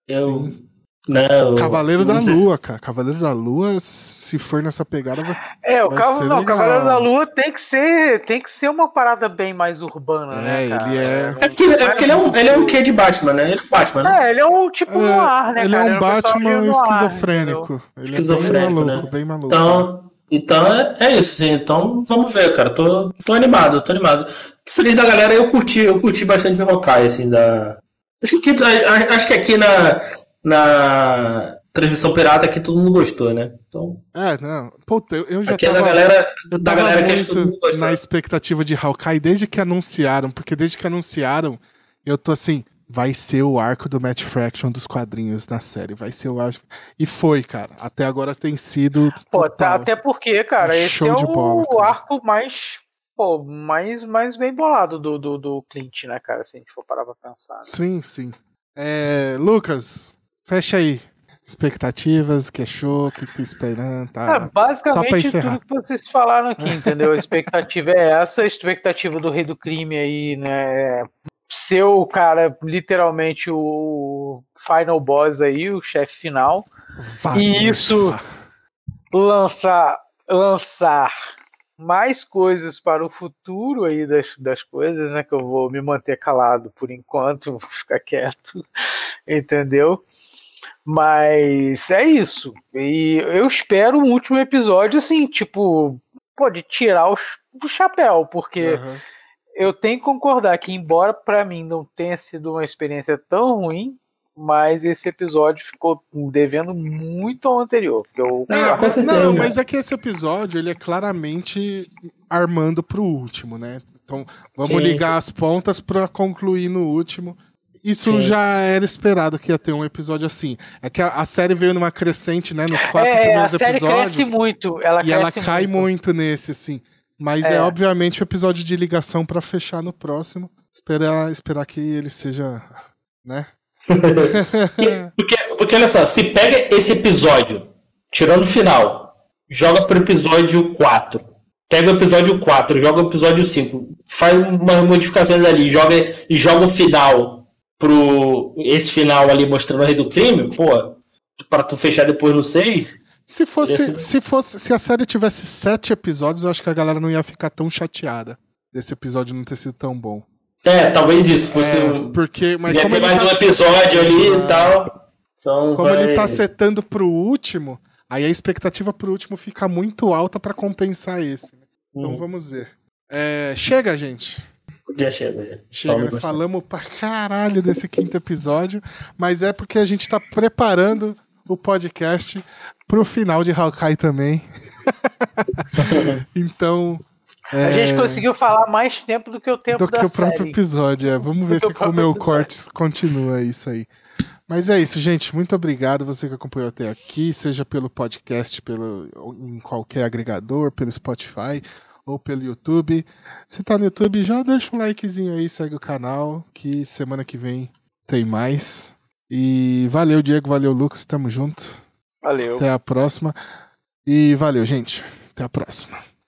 Eu, Sim. Né, Cavaleiro da Lua, cara. Cavaleiro da Lua, se for nessa pegada, vai. É, o Cavaleiro, não, Cavaleiro da Lua tem que ser, tem que ser uma parada bem mais urbana, é, né? Cara? Ele é. É porque, é porque ele é um, ele é um quê de Batman, né? Ele é um Batman, né? É, ele é um tipo é, noir, né? Ele cara? é um Batman esquizofrênico. ele esquizofrênico, é bem maluco, né? bem maluco. Então, então é, é isso, assim. Então vamos ver, cara. Tô, tô animado, tô animado. Feliz da galera, eu curti, eu curti bastante o Hawkeye, assim, da. Acho que, acho que aqui na, na transmissão pirata aqui todo mundo gostou, né? Então. É, não. Puta, eu, eu já aqui tava, é da galera, eu da galera que que todo mundo gostou. na expectativa de Hawkeye desde que anunciaram, porque desde que anunciaram, eu tô assim, vai ser o arco do Matt Fraction dos quadrinhos na série, vai ser o arco. E foi, cara. Até agora tem sido. Pô, tá, até porque, cara, é esse é o bola, cara. arco mais pô, mais, mais bem bolado do, do, do Clint, né, cara? Se a gente for parar pra pensar. Né? Sim, sim. É, Lucas, fecha aí expectativas, que achou, o que tu esperando, tá? É, basicamente tudo que vocês falaram aqui, entendeu? A expectativa é essa, a expectativa do rei do crime aí, né? Ser o cara, literalmente o final boss aí, o chefe final. E isso lançar, lançar mais coisas para o futuro aí das, das coisas, né? Que eu vou me manter calado por enquanto, vou ficar quieto, entendeu? Mas é isso. E eu espero um último episódio, assim, tipo, pode tirar o, o chapéu, porque uhum. eu tenho que concordar que, embora para mim não tenha sido uma experiência tão ruim, mas esse episódio ficou devendo muito ao anterior. Eu... É, não, mas é que esse episódio ele é claramente armando pro último, né? Então vamos Sim. ligar as pontas para concluir no último. Isso Sim. já era esperado que ia ter um episódio assim. É que a, a série veio numa crescente, né? Nos quatro é, primeiros a série episódios. cresce muito. Ela e ela cai muito. muito. nesse, assim. Mas é, é obviamente o episódio de ligação para fechar no próximo. Esperar, esperar que ele seja. né? porque, porque olha só, se pega esse episódio, tirando o final, joga pro episódio 4. Pega o episódio 4, joga o episódio 5, faz umas modificações ali, joga, e joga o final pro esse final ali mostrando o rei do crime, pô, para tu fechar depois no 6. Se fosse, esse... se fosse, se a série tivesse sete episódios, eu acho que a galera não ia ficar tão chateada desse episódio não ter sido tão bom. É, talvez isso fosse é, porque, mas ia como ter mais tá... um episódio ali e tal. Então como vai... ele tá setando pro último, aí a expectativa pro último fica muito alta para compensar esse. Então hum. vamos ver. É, chega, gente. Já chega, já. Chega, né? falamos pra caralho desse quinto episódio, mas é porque a gente tá preparando o podcast pro final de Hawkeye também. então. É... A gente conseguiu falar mais tempo do que o tempo do que o próprio episódio. É. Vamos ver se com o meu corte continua isso aí. Mas é isso, gente. Muito obrigado você que acompanhou até aqui, seja pelo podcast, pelo, em qualquer agregador, pelo Spotify ou pelo YouTube. Se tá no YouTube, já deixa um likezinho aí, segue o canal, que semana que vem tem mais. E valeu, Diego, valeu, Lucas, tamo junto. Valeu. Até a próxima. E valeu, gente. Até a próxima.